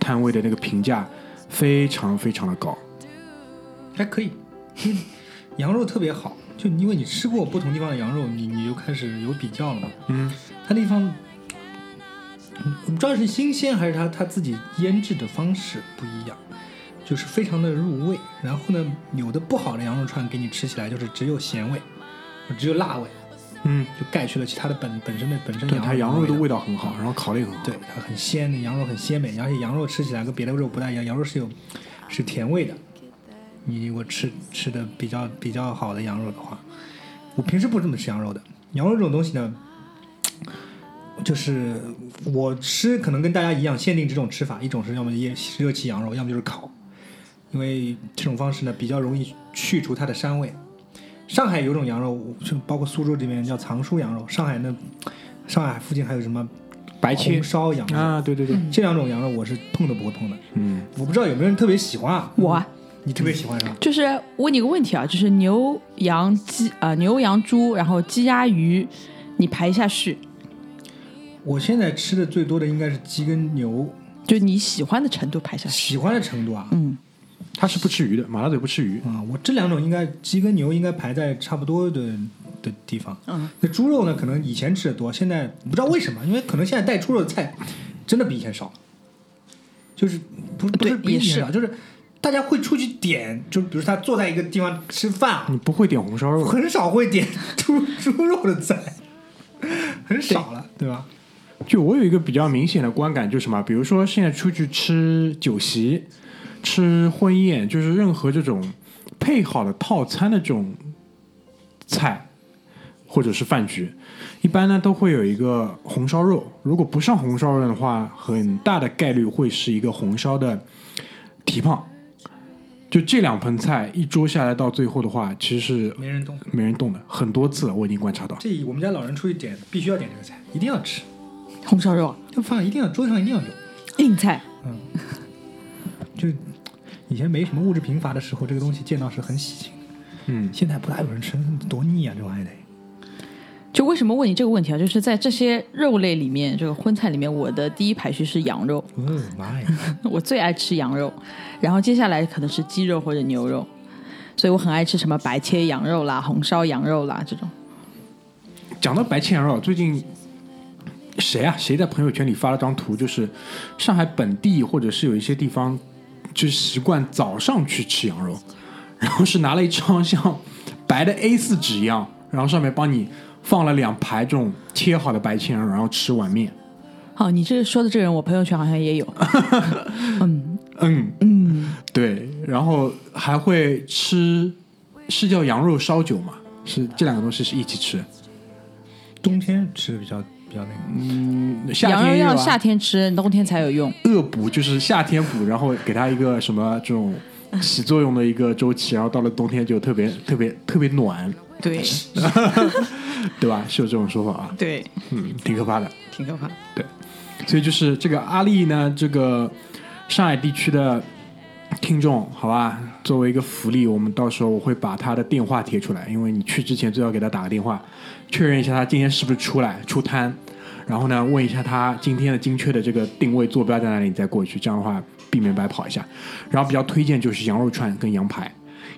摊位的那个评价非常非常的高。还可以，嗯 羊肉特别好，就因为你吃过不同地方的羊肉，你你就开始有比较了嘛。嗯，它那地方，嗯我不知道是新鲜还是它它自己腌制的方式不一样，就是非常的入味。然后呢，有的不好的羊肉串给你吃起来就是只有咸味，只有辣味，嗯，就盖去了其他的本本身的本身对，它羊肉的味道。很好，然后烤的也很好。对，它很鲜，羊肉很鲜美，而且羊肉吃起来跟别的肉不太一样，羊肉是有是甜味的。你如果吃吃的比较比较好的羊肉的话，我平时不这么吃羊肉的。羊肉这种东西呢，就是我吃可能跟大家一样，限定这种吃法，一种是要么腌热气羊肉，要么就是烤，因为这种方式呢比较容易去除它的膻味。上海有种羊肉，就包括苏州这边叫藏书羊肉，上海那上海附近还有什么白切烧羊肉啊，对对对，这两种羊肉我是碰都不会碰的。嗯，我不知道有没有人特别喜欢啊？我啊你特别喜欢是吧？就是问你个问题啊，就是牛羊鸡啊、牛羊猪，然后鸡鸭鱼，你排一下序，我现在吃的最多的应该是鸡跟牛，就你喜欢的程度排下序。喜欢的程度啊，嗯，他是不吃鱼的，马大嘴不吃鱼。啊、我这两种应该鸡跟牛应该排在差不多的的地方。嗯，那猪肉呢，可能以前吃的多，现在不知道为什么，因为可能现在带猪肉的菜真的比以前少了，就是不不是比以前也少，就是大家会出去点，就比如他坐在一个地方吃饭啊，你不会点红烧肉，很少会点猪猪肉的菜，很少了，对吧？就我有一个比较明显的观感，就是什么，比如说现在出去吃酒席、吃婚宴，就是任何这种配好的套餐的这种菜，或者是饭局，一般呢都会有一个红烧肉。如果不上红烧肉的话，很大的概率会是一个红烧的蹄膀。就这两盆菜一桌下来，到最后的话，其实是没人动。没人动的，很多次了，我已经观察到。这我们家老人出去点，必须要点这个菜，一定要吃，红烧肉、就放一定要桌子上一定要有。硬菜，嗯就以前没什么物质贫乏的时候，这个东西见到是很喜庆的。嗯，现在不大有人吃，多腻啊！这玩意儿得。就为什么问你这个问题啊？就是在这些肉类里面，这个荤菜里面，我的第一排序是羊肉，哦妈呀！我最爱吃羊肉，然后接下来可能是鸡肉或者牛肉，所以我很爱吃什么白切羊肉啦、红烧羊肉啦这种。讲到白切羊肉，最近谁啊？谁在朋友圈里发了张图，就是上海本地或者是有一些地方，就是习惯早上去吃羊肉，然后是拿了一张像白的 A 四纸一样，然后上面帮你放了两排这种切好的白切羊肉，然后吃碗面。好，你这个说的这个人，我朋友圈好像也有。嗯嗯嗯，对，然后还会吃，是叫羊肉烧酒嘛？是这两个东西是一起吃。冬天吃的比较比较那个。嗯，夏羊肉要夏天吃，冬天才有用。恶补就是夏天补，然后给它一个什么这种起作用的一个周期，然后到了冬天就特别特别特别暖，对 对吧？是有这种说法啊，对，嗯，挺可怕的。挺可怕。对所以就是这个阿丽呢，这个上海地区的听众，好吧，作为一个福利，我们到时候我会把他的电话贴出来，因为你去之前最好给他打个电话，确认一下他今天是不是出来出摊，然后呢问一下他今天的精确的这个定位坐标在哪里，你再过去，这样的话避免白跑一下。然后比较推荐就是羊肉串跟羊排，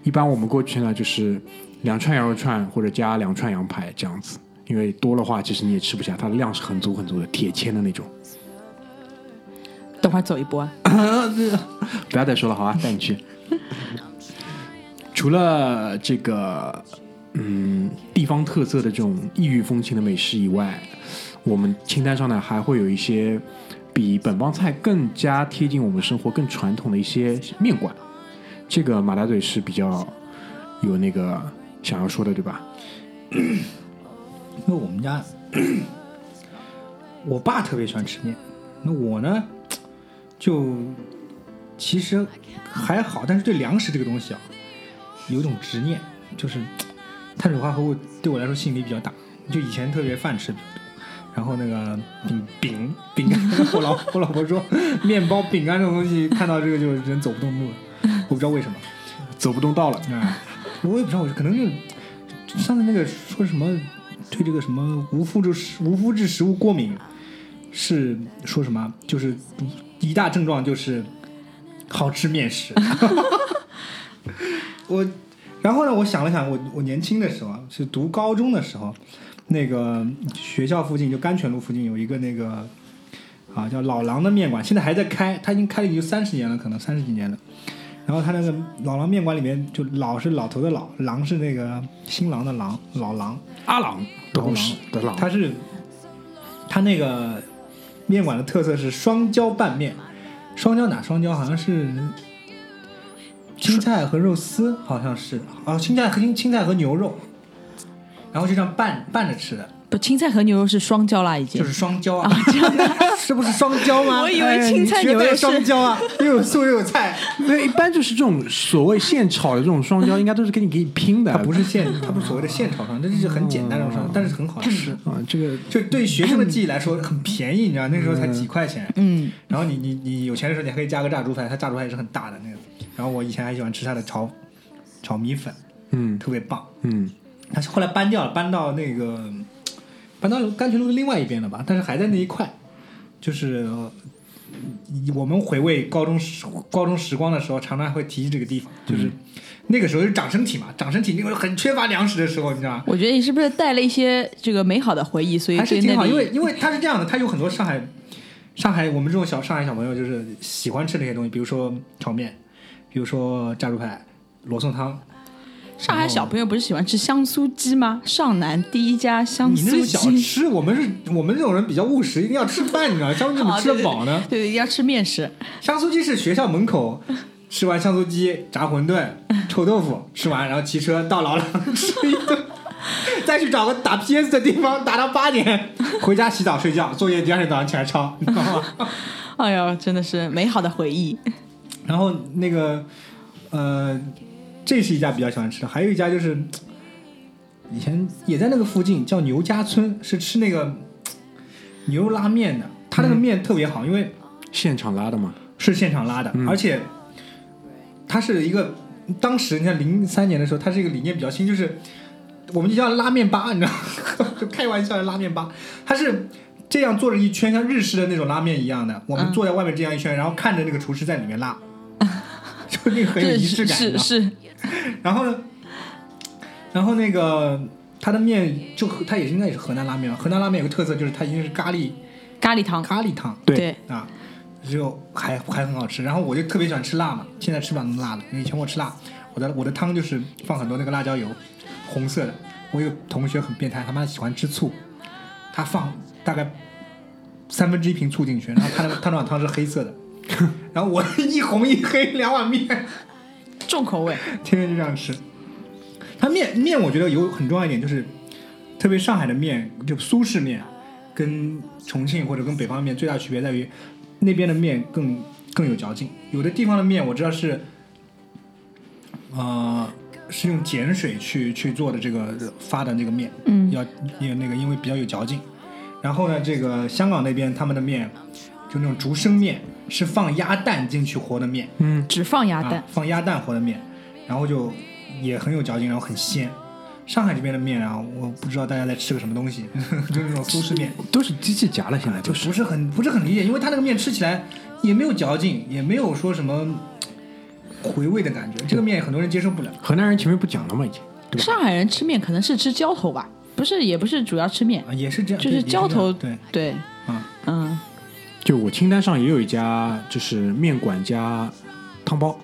一般我们过去呢就是两串羊肉串或者加两串羊排这样子。因为多的话，其实你也吃不下，它的量是很足很足的，铁签的那种。等会儿走一波啊。不要再说了，好吧，带你去。除了这个，嗯，地方特色的这种异域风情的美食以外，我们清单上呢还会有一些比本帮菜更加贴近我们生活、更传统的一些面馆。这个马大嘴是比较有那个想要说的，对吧？因为我们家我爸特别喜欢吃面，那我呢就其实还好，但是对粮食这个东西啊有一种执念，就是碳水化合物对我来说吸引力比较大。就以前特别饭吃比较多，然后那个饼饼饼干，我老我老婆说面包饼干这种东西看到这个就人走不动路了，我不知道为什么。走不动道了。啊，我也不知道，我可能就上次那个说什么对这个什么无麸质无麸质食物过敏，是说什么就是一大症状就是好吃面食。我，然后呢，我想了想，我我年轻的时候，是读高中的时候，那个学校附近就甘泉路附近有一个那个啊叫老狼的面馆，现在还在开，它已经开了已经三十年了，可能三十几年了。然后他那个老狼面馆里面，就老是老头的老，狼是那个新郎的郎，老狼。阿郎的故事的狼，他是他那个面馆的特色是双椒拌面，双椒哪双椒？好像是青菜和肉丝，好像是啊，青菜和青青菜和牛肉，然后就这样拌拌着吃的，不，青菜和牛肉是双椒啦，已经。就是双椒啊，这 不是双椒吗？我以为哎青菜牛肉是双椒啊，又有素又有菜，对，一般就是这种所谓现炒的这种双椒，应该都是给你给你拼的，它不是现，它不是所谓的现炒双，这是很简单的双，但是很好吃。啊，这个就对学生的记忆来说很便宜，你知道那时候才几块钱。嗯，然后你你你有钱的时候，你还可以加个炸猪排，它炸猪排也是很大的那个。然后我以前还喜欢吃它的炒炒米粉，嗯特别棒。嗯它后来搬掉了，搬到那个搬到甘泉路的另外一边了吧？但是还在那一块，就是呃我们回味高中时高中时光的时候，常常会提起这个地方，就是那个时候是长身体嘛，长身体那个很缺乏粮食的时候，你知道吗？我觉得你是不是带了一些这个美好的回忆，所以还是挺好，因为因为它是这样的，它有很多上海上海我们这种小上海小朋友就是喜欢吃那些东西，比如说炒面，比如说炸猪排、罗宋汤。上海小朋友不是喜欢吃香酥鸡吗？上南第一家香酥鸡你那是小。吃，我们是我们这种人比较务实，一定要吃饭，你知道吗？香酥鸡怎么吃得饱呢？对对，要吃面食。香酥鸡是学校门口吃完香酥鸡、炸馄饨、臭豆腐，吃完然后骑车到老了吃一顿，再去找个打 PS 的地方打到八点，回家洗澡睡觉，作业第二天早上起来抄，你知道吗？哎呦，真的是美好的回忆。然后那个呃，这是一家比较喜欢吃的，还有一家就是以前也在那个附近，叫牛家村，是吃那个牛肉拉面的。他那个面特别好，因为现场拉的嘛，是现场拉的，而且它是一个当时你看零三年的时候，它是一个理念比较新，就是我们就叫拉面吧，你知道吗，就开玩笑的拉面吧，它是。这样坐着一圈，像日式的那种拉面一样的，我们嗯坐在外面这样一圈，然后看着那个厨师在里面拉，就那个很有仪式感。是是，然后呢，然后那个它的面就和它也是应该也是河南拉面吧。河南拉面有个特色就是它一定是咖喱咖喱汤。咖喱汤对对，啊，就还还很好吃。然后我就特别喜欢吃辣嘛，现在吃不了那么辣了，因为以前我吃辣，我的我的汤就是放很多那个辣椒油，红色的。我有同学很变态，他妈喜欢吃醋，他放大概三分之一瓶醋进去，然后他那个他那碗汤是黑色的，然后我 一红一黑两碗面。重口味。天天就这样吃。它面面，我觉得有很重要一点就是，特别上海的面，就苏式面，跟重庆或者跟北方的面最大区别在于，那边的面更更有嚼劲。有的地方的面我知道是，呃，是用碱水去去做的这个发的那个面，嗯要也那个因为比较有嚼劲。然后呢，这个香港那边他们的面，就那种竹升面，是放鸭蛋进去和的面。嗯，只放鸭蛋。啊，，放鸭蛋和的面，然后就也很有嚼劲，然后很鲜。上海这边的面啊，我不知道大家在吃个什么东西，就是那种苏式面，都是机器夹了，现在就就是。不是很不是很理解，因为它那个面吃起来也没有嚼劲，也没有说什么回味的感觉，这个面很多人接受不了。河南人前面不讲了嘛，已经。对吧？上海人吃面可能是吃浇头吧，不是，也不是主要吃面，啊，也是这样，就是浇头对，对，嗯，嗯，就我清单上也有一家，就是面馆加汤包，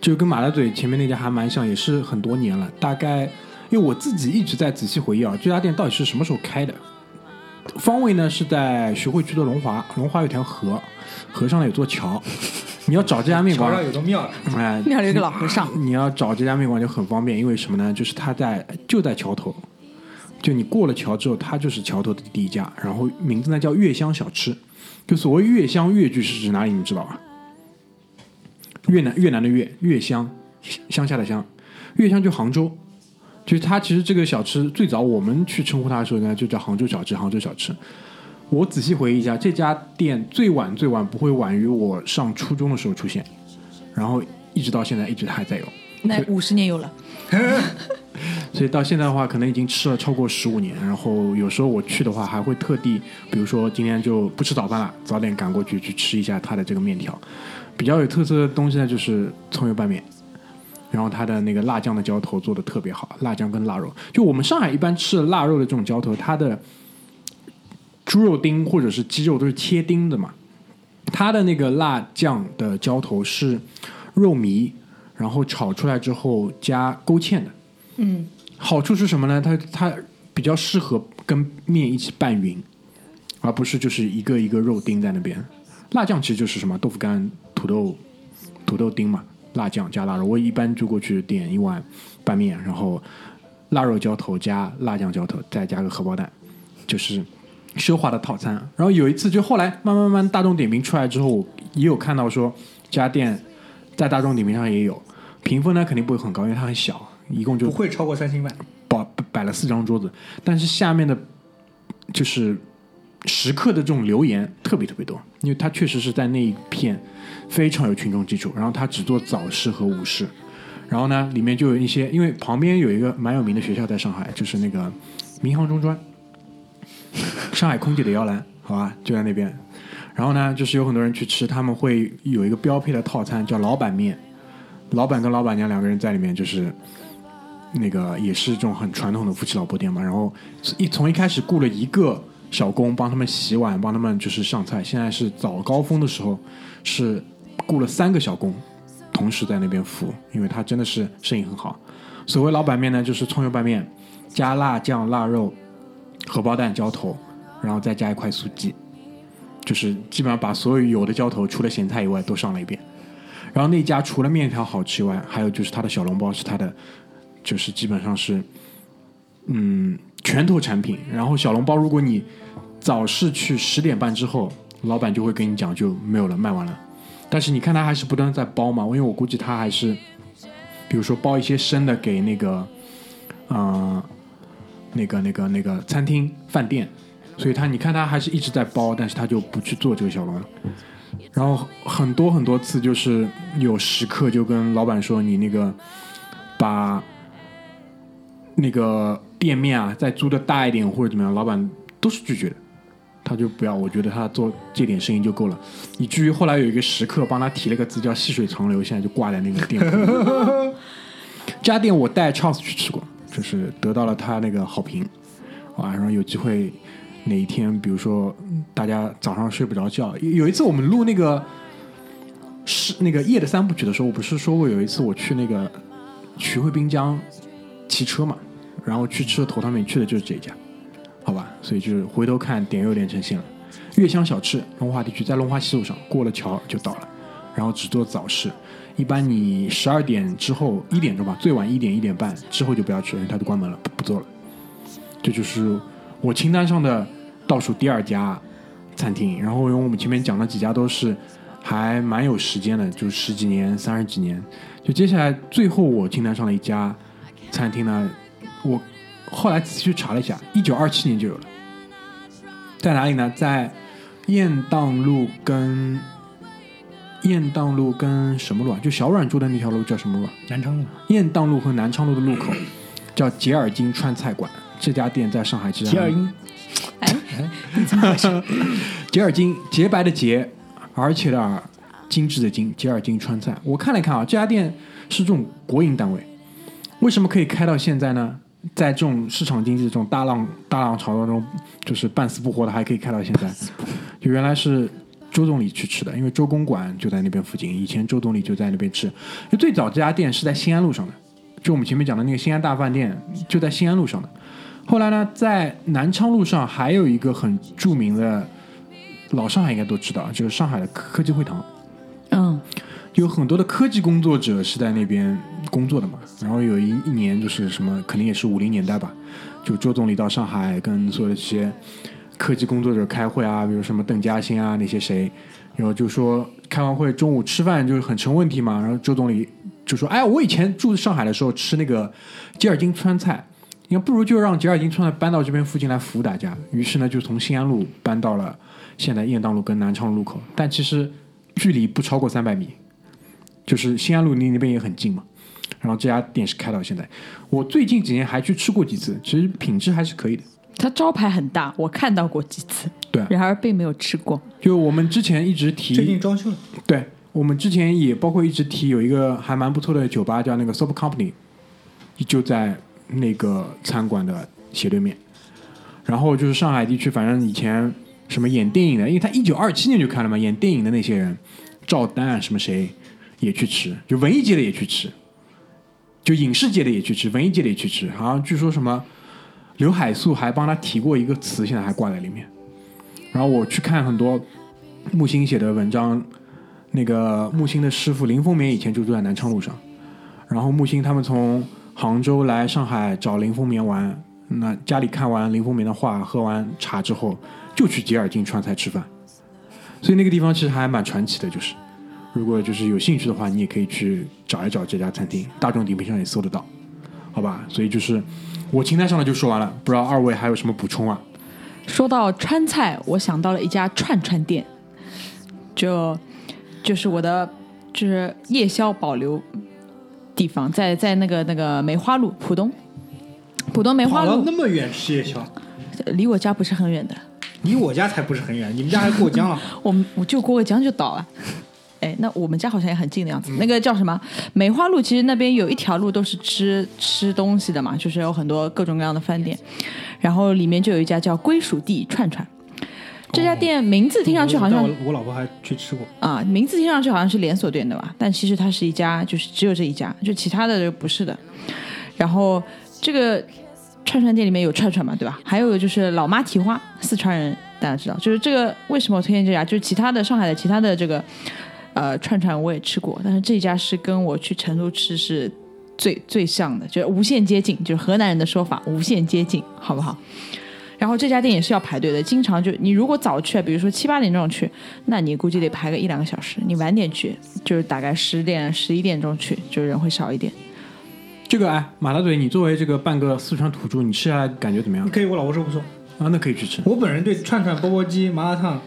就跟马大嘴前面那家还蛮像，也是很多年了。大概因为我自己一直在仔细回忆啊，这家店到底是什么时候开的？方位呢是在徐汇区的龙华，龙华有条河，河上呢有座桥。你要找这家面馆桥上，有座庙，哎，庙里有个老和尚，你要找这家面馆就很方便，因为什么呢？就是它在就在桥头，就你过了桥之后，它就是桥头的第一家，然后名字呢叫月香小吃。就所谓越乡越剧是指哪里？你知道吧？越南越南的越越乡，乡下的乡，越乡就杭州。就是它其实这个小吃最早我们去称呼它的时候呢，就叫杭州小吃，杭州小吃。我仔细回忆一下，这家店最晚最晚不会晚于我上初中的时候出现，然后一直到现在一直还在有。那五十年有了，所以到现在的话，可能已经吃了超过十五年。然后有时候我去的话，还会特地，比如说今天就不吃早饭了，早点赶过去去吃一下它的这个面条。比较有特色的东西呢，就是葱油拌面，然后它的那个辣酱的浇头做的特别好，辣酱跟腊肉。就我们上海一般吃的腊肉的这种浇头，它的猪肉丁或者是鸡肉都是切丁的嘛，它的那个辣酱的浇头是肉糜，然后炒出来之后加勾芡的。嗯，好处是什么呢？它它比较适合跟面一起拌匀，而不是就是一个一个肉丁在那边。辣酱其实就是什么豆腐干、土豆、土豆丁嘛，辣酱加腊肉。我一般就过去点一碗拌面，然后腊肉浇头加辣酱浇头，再加个荷包蛋，就是奢华的套餐。然后有一次，就后来慢慢慢慢大众点评出来之后，也有看到说这家店在大众点评上也有评分呢，肯定不会很高，因为它很小，一共就不会超过三星半。摆摆了四张桌子，但是下面的就是食客的这种留言特别特别多，因为他确实是在那一片非常有群众基础，然后他只做早市和午市，然后呢里面就有一些，因为旁边有一个蛮有名的学校在上海，就是那个民航中专，上海空姐的摇篮，好吧，就在那边。然后呢，就是有很多人去吃，他们会有一个标配的套餐叫老板面，老板跟老板娘两个人在里面就是。那个也是这种很传统的夫妻老婆店嘛，然后一从一开始雇了一个小工帮他们洗碗，帮他们就是上菜。现在是早高峰的时候，是雇了三个小工，同时在那边服务，因为他真的是生意很好。所谓老板面呢，就是葱油拌面，加辣酱、腊肉、荷包蛋、浇头，然后再加一块素鸡，就是基本上把所有有的浇头除了咸菜以外都上了一遍。然后那家除了面条好吃以外，还有就是它的小笼包是它的。就是基本上是，嗯，拳头产品。然后小笼包，如果你早市去十点半之后，老板就会跟你讲就没有了，卖完了。但是你看他还是不断在包嘛，因为我估计他还是，比如说包一些生的给那个，嗯、那个那个那个餐厅饭店，所以他你看他还是一直在包，但是他就不去做这个小笼。然后很多很多次就是有食客就跟老板说你那个把。那个店面啊，再租的大一点或者怎么样，老板都是拒绝的，他就不要。我觉得他做这点生意就够了，以至于后来有一个食客帮他提了个字叫“细水长流”，现在就挂在那个店铺。这家店我带 Charles 去吃过，就是得到了他那个好评。晚上有机会哪一天，比如说大家早上睡不着觉，有一次我们录那个是那个夜的三部曲的时候，我不是说过有一次我去那个徐汇滨江。骑车嘛，然后去吃的头汤面，去的就是这一家，好吧？所以就是回头看点有点成线了。月香小吃，龙华地区在龙华西路上，过了桥就到了。然后只做早市，一般你十二点之后一点钟吧，最晚一点一点半之后就不要去了，因为它都关门了，不做了。这就是我清单上的倒数第二家餐厅。然后因为我们前面讲的几家都是还蛮有时间的，就十几年、三十几年。就接下来最后我清单上的一家。餐厅呢，我后来仔细去查了一下，一九二七年就有了，在哪里呢？在雁荡路跟雁荡路跟什么路啊？就小阮住的那条路叫什么路啊？南昌路，雁荡路和南昌路的路口 叫杰尔金川菜馆。这家店在上海其实杰尔金，哎，杰尔金，洁白的洁，而且的尔，精致的精，杰尔金川菜。我看了看啊，这家店是这种国营单位。为什么可以开到现在呢？在这种市场经济、这种大浪大浪潮当中，就是半死不活的，还可以开到现在。就原来是周总理去吃的，因为周公馆就在那边附近，以前周总理就在那边吃。就最早这家店是在新安路上的，就我们前面讲的那个新安大饭店就在新安路上的。后来呢，在南昌路上还有一个很著名的，老上海应该都知道，就是上海的科技会堂。有很多的科技工作者是在那边工作的嘛。然后有一一年就是什么，肯定也是五零年代吧，就周总理到上海跟所有的这些科技工作者开会啊，比如什么邓稼先啊那些谁，然后就说开完会中午吃饭就是很成问题嘛。然后周总理就说：“哎，我以前住上海的时候吃那个吉尔金川菜，你看不如就让吉尔金川菜搬到这边附近来服务大家。”于是呢，就从新安路搬到了现在雁荡路跟南昌路口，但其实距离不超过三百米。就是新安路离那边也很近嘛，然后这家店是开到现在。我最近几年还去吃过几次，其实品质还是可以的。它招牌很大，我看到过几次，对啊然而并没有吃过。就我们之前一直提最近提，装修了，对我们之前也包括一直提有一个还蛮不错的酒吧，叫那个 Soap Company，就在那个餐馆的斜对面。然后就是上海地区，反正以前什么演电影的，因为他一九二七年就开了嘛，演电影的那些人，赵丹啊什么谁也去吃，就文艺界的也去吃，就影视界的也去吃，文艺界的也去吃。好像据说什么刘海粟还帮他提过一个词，现在还挂在里面。然后我去看很多木星写的文章，那个木星的师傅林风眠以前就住在南昌路上，然后木星他们从杭州来上海找林风眠玩，那家里看完林风眠的画，喝完茶之后，就去吉尔金川菜吃饭，所以那个地方其实还蛮传奇的，就是如果就是有兴趣的话，你也可以去找一找这家餐厅，大众点评上也搜得到，好吧？所以就是我清单上的就说完了，不知道二位还有什么补充啊？说到川菜，我想到了一家串串店，就就是我的就是夜宵保留地方，在在那个那个梅花路浦东，浦东梅花路那么远吃夜宵，离我家不是很远的，离我家才不是很远，你们家还过江了。我们我就过个江就到了。哎，那我们家好像也很近的样子。那个叫什么梅花路，其实那边有一条路都是吃吃东西的嘛，就是有很多各种各样的饭店，然后里面就有一家叫归属地串串。这家店名字听上去好像我我老婆还去吃过。啊，名字听上去好像是连锁店对吧？但其实它是一家，就是只有这一家，就其他的就不是的。然后这个串串店里面有串串嘛，对吧？还有就是老妈蹄花，四川人大家知道，就是这个为什么我推荐这家？就是其他的上海的其他的这个呃串串我也吃过，但是这家是跟我去成都吃是最最像的，就是无限接近，就是河南人的说法，无限接近，好不好？然后这家店也是要排队的，经常就你如果早去，比如说七八点钟去，那你估计得排个一两个小时。你晚点去，就是大概十点、十一点钟去，就人会少一点。这个哎，马大嘴，你作为这个半个四川土著，你吃下来感觉怎么样？可以，我老婆说不错。啊，那可以去吃。我本人对串串、钵钵鸡、麻辣烫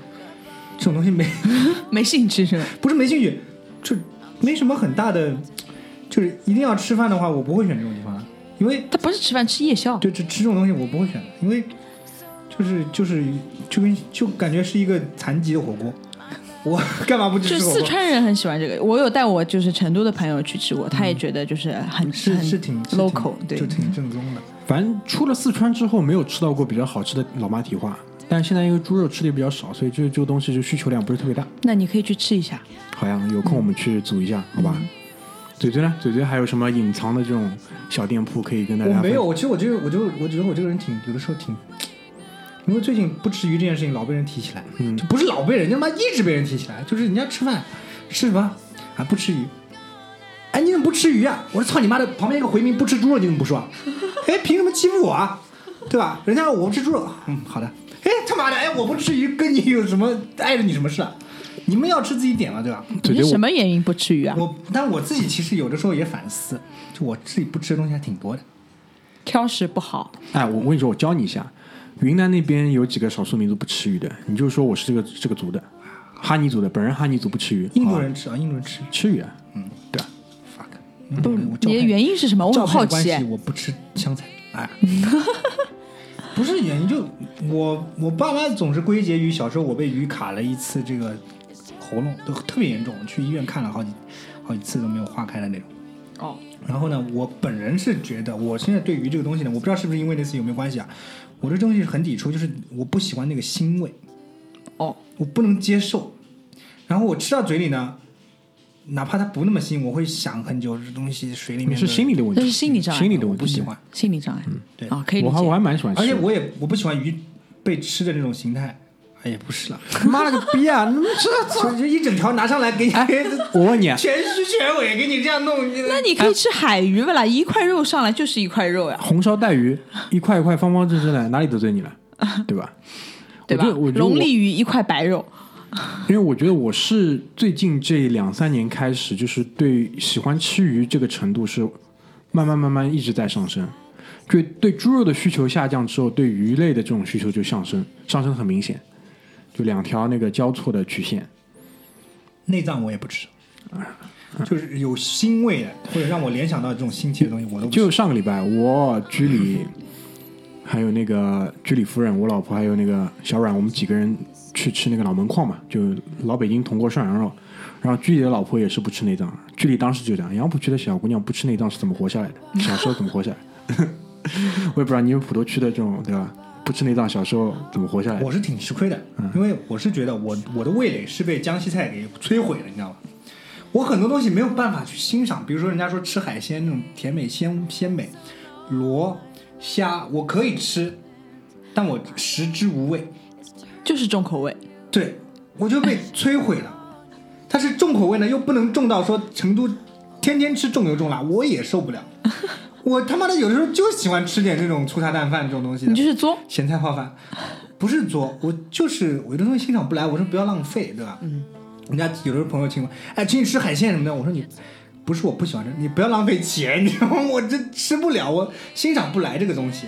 这种东西没 没兴趣是吧？不是没兴趣，就没什么很大的，就是一定要吃饭的话，我不会选这种地方，因为他不是吃饭吃夜宵，就就吃这种东西我不会选的，因为就是就是就跟就感觉是一个残疾的火锅，我 干嘛不去就吃火锅？四川人很喜欢这个。我有带我就是成都的朋友去吃过，他也觉得就是很很是是挺是挺 local，对就挺正宗的。反正出了四川之后，没有吃到过比较好吃的老妈蹄花。但是现在因为猪肉吃的也比较少，所以这这个东西就需求量不是特别大。那你可以去吃一下。好呀，有空我们去组一下，好吧？嘴嘴呢？嘴嘴还有什么隐藏的这种小店铺可以跟大家？我没有，。其实我这个我就我觉得我这个人挺有的时候挺，因为最近不吃鱼这件事情老被人提起来，嗯就不是老被人，就他妈一直被人提起来，就是人家吃饭吃什么啊不吃鱼，哎你怎么不吃鱼啊？我说操你妈的，旁边一个回民不吃猪肉你怎么不说啊？哎凭什么欺负我啊？对吧？人家说我不吃猪肉，嗯好的，哎他妈的哎我不吃鱼跟你有什么碍着你什么事啊？你们要吃自己点了对吧？你是什么原因不吃鱼啊？我但我自己其实有的时候也反思，就我自己不吃的东西还挺多的。挑食不好。哎，我我跟你说，我教你一下，云南那边有几个少数民族不吃鱼的，你就说我是这个这个族的，哈尼族的，本人哈尼族不吃鱼，印度人吃啊，印度人吃吃鱼啊，嗯，对吧？fuck，你的原因是什么？我照很好奇。我不吃香菜，哎，不是原因，就我我爸妈总是归结于小时候我被鱼卡了一次，这个喉咙都特别严重，去医院看了好几好几次都没有化开的那种。哦，然后呢，我本人是觉得，我现在对鱼这个东西呢，我不知道是不是因为那次有没有关系啊，我这东西很抵触，就是我不喜欢那个腥味，哦，我不能接受。然后我吃到嘴里呢，哪怕它不那么腥，我会想很久，这东西水里面是心理的问题，这是心理障碍心理的问题，我不喜欢。心理障碍。对啊，可以理我还我还。蛮喜欢，而且我也我不喜欢鱼被吃的那种形态，哎呀不是了，妈了个逼啊！这就就一整条拿上来给你，我问你啊，全须全尾给你这样弄，那你可以吃海鱼不啦？一块肉上来就是一块肉呀，红烧带鱼一块一块方方正正的，哪里得罪你了？对吧？对吧龙利鱼一块白肉，因为我觉得我是最近这两三年开始，就是对喜欢吃鱼这个程度是慢慢慢慢一直在上升。对对猪肉的需求下降之后，对鱼类的这种需求就上升，上升很明显，就两条那个交错的曲线。内脏我也不吃，就是有腥味的或者让我联想到这种腥气的东西我都不吃。就上个礼拜，我居里还有那个居里夫人，我老婆还有那个小阮，我们几个人去吃那个老门框嘛，就老北京铜锅涮羊肉。然后居里的老婆也是不吃内脏，居里当时就讲，杨浦区的小姑娘不吃内脏是怎么活下来的？小时候怎么活下来？我也不知道你们普陀区的这种对吧？不吃内脏，小时候怎么活下来的？我是挺吃亏的，因为我是觉得我我的味蕾是被江西菜给摧毁了，你知道吗？我很多东西没有办法去欣赏，比如说人家说吃海鲜那种甜美鲜鲜美，螺虾我可以吃，但我食之无味，就是重口味。对我就被摧毁了。它是重口味呢，又不能重到说成都天天吃重油重辣，我也受不了。我他妈的有的时候就喜欢吃点这种粗茶淡饭这种东西的你，就是作，咸菜泡饭，不是作，我就是我有的东西欣赏不来，我说不要浪费，对吧？嗯，人家有的时候朋友请我，哎，请你吃海鲜什么的，我说你不是我不喜欢吃，你不要浪费钱，你知道吗？我这吃不了，我欣赏不来这个东西，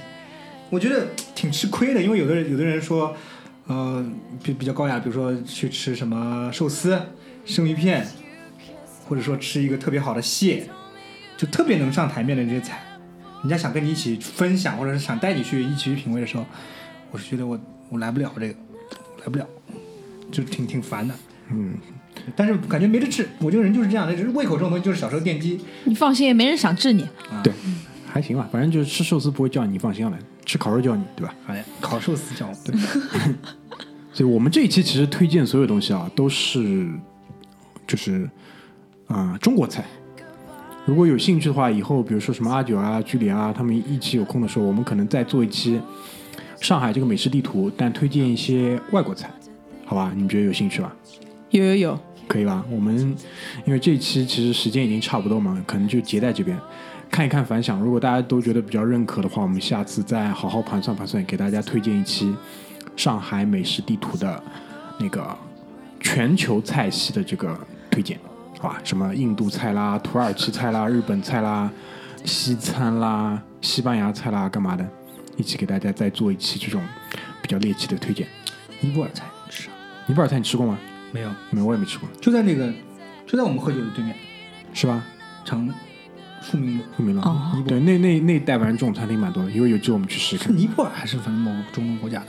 我觉得挺吃亏的，因为有的人有的人说，呃，比比较高雅，比如说去吃什么寿司、生鱼片，或者说吃一个特别好的蟹，就特别能上台面的这些菜，人家想跟你一起分享，或者是想带你去一起去品味的时候，我是觉得我我来不了这个。来不了，就挺挺烦的。嗯，但是感觉没得治，我这个人就是这样的，就是胃口这种东西就是小时候奠基。你放心，没人想治你。对，还行吧，反正就是吃寿司不会叫你，放心好了，吃烤肉叫你，对吧？哎，烤寿司叫我，对，所以我们这一期其实推荐所有东西啊，都是就是啊、中国菜。如果有兴趣的话，以后比如说什么阿九啊、居里啊，他们一起有空的时候，我们可能再做一期上海这个美食地图，但推荐一些外国菜，好吧？你们觉得有兴趣吧？有有有，可以吧？我们因为这一期其实时间已经差不多嘛，可能就结在这边看一看反响。如果大家都觉得比较认可的话，我们下次再好好盘算盘算，给大家推荐一期上海美食地图的那个全球菜系的这个推荐，好吧？什么印度菜啦、土耳其菜啦、日本菜啦、西餐啦、西班牙菜啦，干嘛的？一起给大家再做一期这种比较猎奇的推荐。尼泊尔菜？尼泊尔菜你吃过吗？没有，没有，我也没吃过，就在那个，就在我们喝酒的对面，是吧？长富民路。后面了。哦对，那那那一带反正这种餐厅蛮多的，因为有机会我们去试试尼泊尔还是反正某个中东国家的？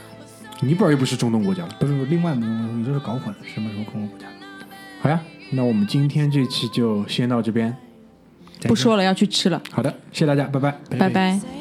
尼泊尔又不是中东国家了。不是，不是另外某种，你这是搞混了，什么什么中东国家？好呀，那我们今天这期就先到这边。不说了，要去吃了，好的，谢谢大家，拜拜。拜拜。